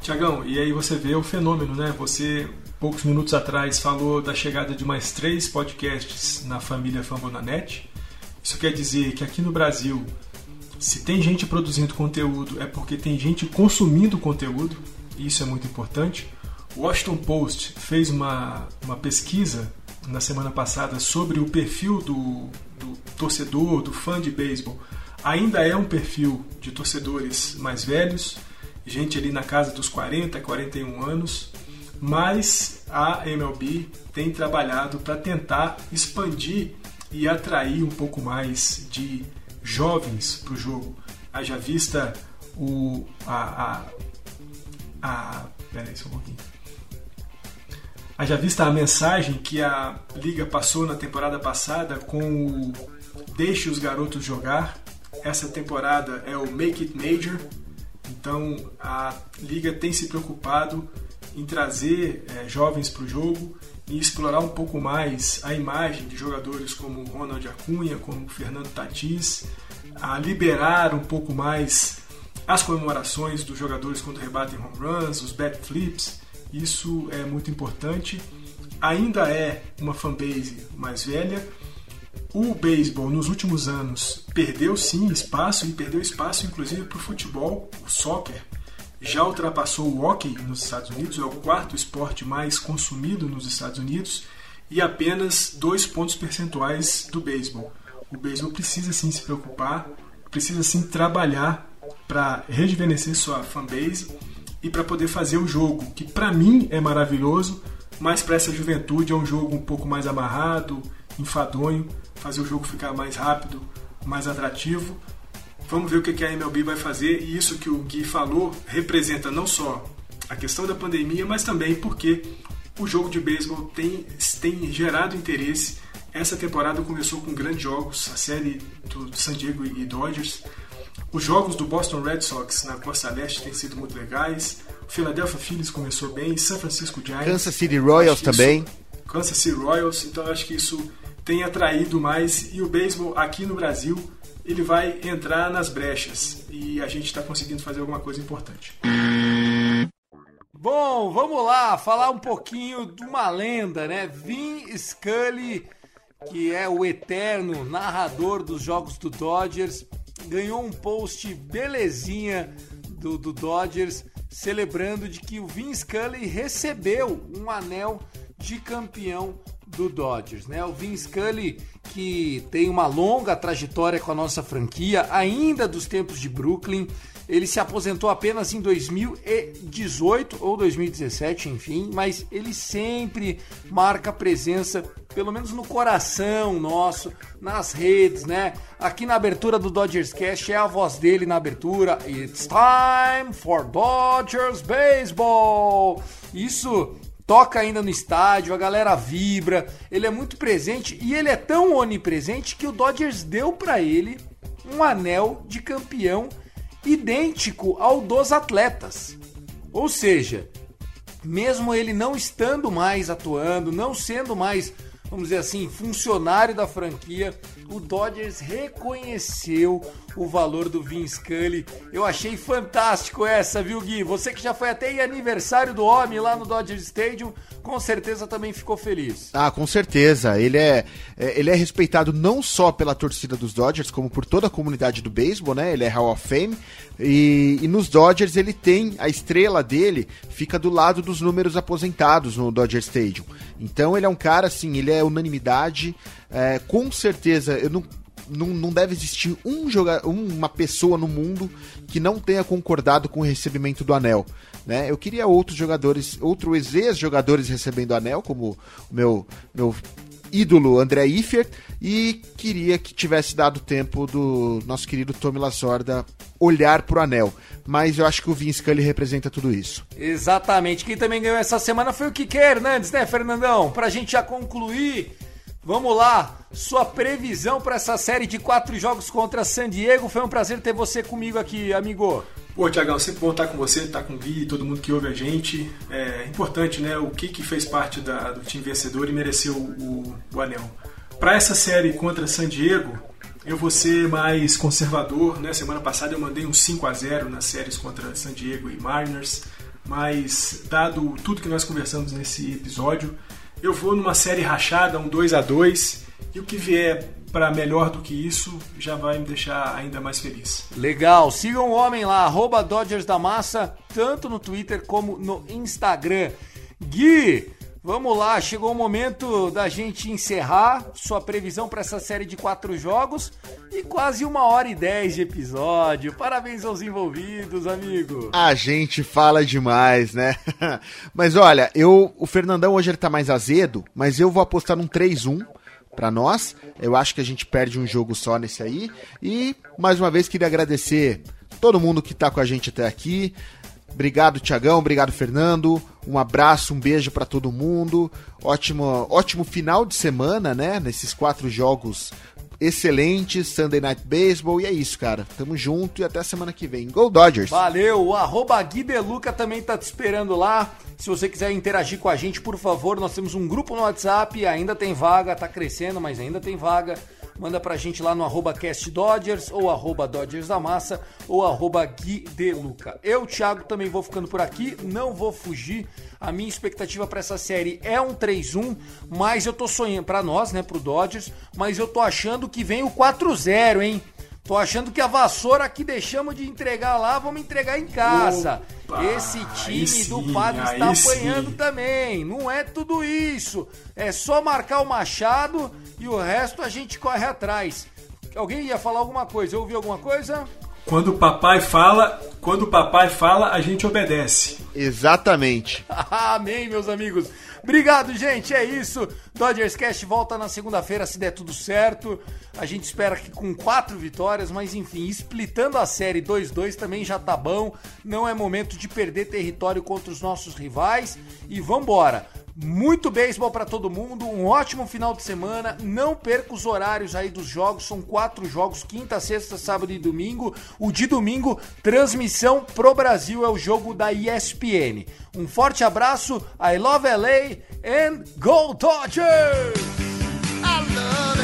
Speaker 3: Tiagão, e aí você vê o fenômeno, né? Você, poucos minutos atrás, falou da chegada de mais três podcasts na família Fambonanet. Isso quer dizer que aqui no Brasil, se tem gente produzindo conteúdo, é porque tem gente consumindo conteúdo, e isso é muito importante. O Washington Post fez uma, uma pesquisa na semana passada sobre o perfil do, do torcedor, do fã de beisebol. Ainda é um perfil de torcedores mais velhos, gente ali na casa dos 40, 41 anos, mas a MLB tem trabalhado para tentar expandir e atrair um pouco mais de jovens para o jogo. Haja vista o. a. a, a peraí, só um pouquinho. Haja vista a mensagem que a Liga passou na temporada passada com o Deixe os garotos jogar. Essa temporada é o Make It Major. Então a Liga tem se preocupado em trazer é, jovens para o jogo e explorar um pouco mais a imagem de jogadores como Ronald Acunha, como Fernando Tatis, a liberar um pouco mais as comemorações dos jogadores quando rebatem home runs, os bat flips. Isso é muito importante. Ainda é uma fanbase mais velha, O beisebol nos últimos anos perdeu sim espaço e perdeu espaço inclusive para o futebol, o soccer. Já ultrapassou o hockey nos Estados Unidos, é o quarto esporte mais consumido nos Estados Unidos e apenas dois pontos percentuais do beisebol. O beisebol precisa sim se preocupar, precisa sim trabalhar para rejuvenescer sua fanbase e para poder fazer o jogo, que para mim é maravilhoso, mas para essa juventude é um jogo um pouco mais amarrado, enfadonho, fazer o jogo ficar mais rápido, mais atrativo. Vamos ver o que a MLB vai fazer e isso que o Gui falou representa não só a questão da pandemia, mas também porque o jogo de beisebol tem, tem gerado interesse. Essa temporada começou com grandes jogos, a série do San Diego e Dodgers. Os jogos do Boston Red Sox na Costa Leste têm sido muito legais. O Philadelphia Phillies começou bem, San Francisco Giants.
Speaker 2: Kansas City Royals também.
Speaker 3: Isso, Kansas City Royals, então acho que isso tem atraído mais e o beisebol aqui no Brasil ele vai entrar nas brechas e a gente está conseguindo fazer alguma coisa importante.
Speaker 1: Bom, vamos lá, falar um pouquinho de uma lenda, né? Vin Scully, que é o eterno narrador dos jogos do Dodgers, ganhou um post belezinha do, do Dodgers celebrando de que o Vin Scully recebeu um anel de campeão do Dodgers, né? O Vin Scully que tem uma longa trajetória com a nossa franquia, ainda dos tempos de Brooklyn, ele se aposentou apenas em 2018 ou 2017, enfim, mas ele sempre marca presença, pelo menos no coração nosso, nas redes, né? Aqui na abertura do Dodgers Cast é a voz dele na abertura. It's time for Dodgers Baseball. Isso toca ainda no estádio, a galera vibra, ele é muito presente e ele é tão onipresente que o Dodgers deu para ele um anel de campeão idêntico ao dos atletas. Ou seja, mesmo ele não estando mais atuando, não sendo mais, vamos dizer assim, funcionário da franquia, o Dodgers reconheceu o valor do Vin Scully. Eu achei fantástico essa, viu, Gui? Você que já foi até em aniversário do homem lá no Dodger Stadium, com certeza também ficou feliz.
Speaker 2: Ah, com certeza. Ele é, é, ele é respeitado não só pela torcida dos Dodgers, como por toda a comunidade do beisebol, né? Ele é Hall of Fame. E, e, nos Dodgers ele tem a estrela dele fica do lado dos números aposentados no Dodger Stadium. Então ele é um cara assim, ele é unanimidade. É, com certeza, eu não, não, não deve existir um joga uma pessoa no mundo que não tenha concordado com o recebimento do anel. Né? Eu queria outros jogadores, outros ex-jogadores recebendo o anel, como o meu, meu ídolo André Iffert, e queria que tivesse dado tempo do nosso querido Tommy Lasorda olhar pro anel. Mas eu acho que o Vince Scully representa tudo isso.
Speaker 1: Exatamente. Quem também ganhou essa semana foi o Kike Hernandes, né, Fernandão? Pra gente já concluir Vamos lá, sua previsão para essa série de quatro jogos contra San Diego. Foi um prazer ter você comigo aqui, amigo.
Speaker 3: Pô, Tiagão, sempre bom estar com você, estar com o Gui, todo mundo que ouve a gente. É importante, né? O que, que fez parte da, do time vencedor e mereceu o, o anel. Para essa série contra San Diego, eu vou ser mais conservador, né? Semana passada eu mandei um 5 a 0 nas séries contra San Diego e Mariners, mas dado tudo que nós conversamos nesse episódio, eu vou numa série rachada, um 2 a 2 e o que vier para melhor do que isso já vai me deixar ainda mais feliz.
Speaker 1: Legal, sigam o homem lá, arroba Dodgers da Massa, tanto no Twitter como no Instagram. Gui, vamos lá, chegou o momento da gente encerrar sua previsão para essa série de quatro jogos e quase uma hora e dez de episódio. Parabéns aos envolvidos, amigo.
Speaker 2: A gente fala demais, né? mas olha, eu, o Fernandão hoje ele tá mais azedo, mas eu vou apostar num 3-1 para nós. Eu acho que a gente perde um jogo só nesse aí. E mais uma vez queria agradecer todo mundo que tá com a gente até aqui. Obrigado, Tiagão. Obrigado, Fernando. Um abraço, um beijo para todo mundo. Ótimo, ótimo final de semana, né? Nesses quatro jogos excelente, Sunday Night Baseball. E é isso, cara. Tamo junto e até semana que vem. Go Dodgers!
Speaker 1: Valeu! O arroba Gui também tá te esperando lá. Se você quiser interagir com a gente, por favor, nós temos um grupo no WhatsApp, ainda tem vaga, tá crescendo, mas ainda tem vaga. Manda pra gente lá no arroba castdodgers ou arroba Dodgers da Massa ou arroba Gui de Luca. Eu, Thiago, também vou ficando por aqui, não vou fugir. A minha expectativa para essa série é um 3-1, mas eu tô sonhando para nós, né, pro Dodgers, mas eu tô achando que vem o 4-0, hein? Tô achando que a vassoura que deixamos de entregar lá, vamos entregar em casa.
Speaker 3: Opa,
Speaker 1: Esse time
Speaker 3: sim,
Speaker 1: do Padre está apanhando
Speaker 3: sim.
Speaker 1: também. Não é tudo isso. É só marcar o Machado e o resto a gente corre atrás. Alguém ia falar alguma coisa? Eu ouvi alguma coisa?
Speaker 3: Quando o papai fala, quando o papai fala, a gente obedece.
Speaker 2: Exatamente.
Speaker 1: Amém, meus amigos. Obrigado, gente. É isso. Dodgers Cast volta na segunda-feira, se der tudo certo. A gente espera que com quatro vitórias, mas enfim, splitando a série 2-2 também já tá bom. Não é momento de perder território contra os nossos rivais. E vambora. Muito beisebol para todo mundo, um ótimo final de semana. Não perca os horários aí dos jogos, são quatro jogos: quinta, sexta, sábado e domingo. O de domingo, transmissão pro Brasil, é o jogo da ESPN. Um forte abraço, I love LA and Go Dodgers!
Speaker 4: I love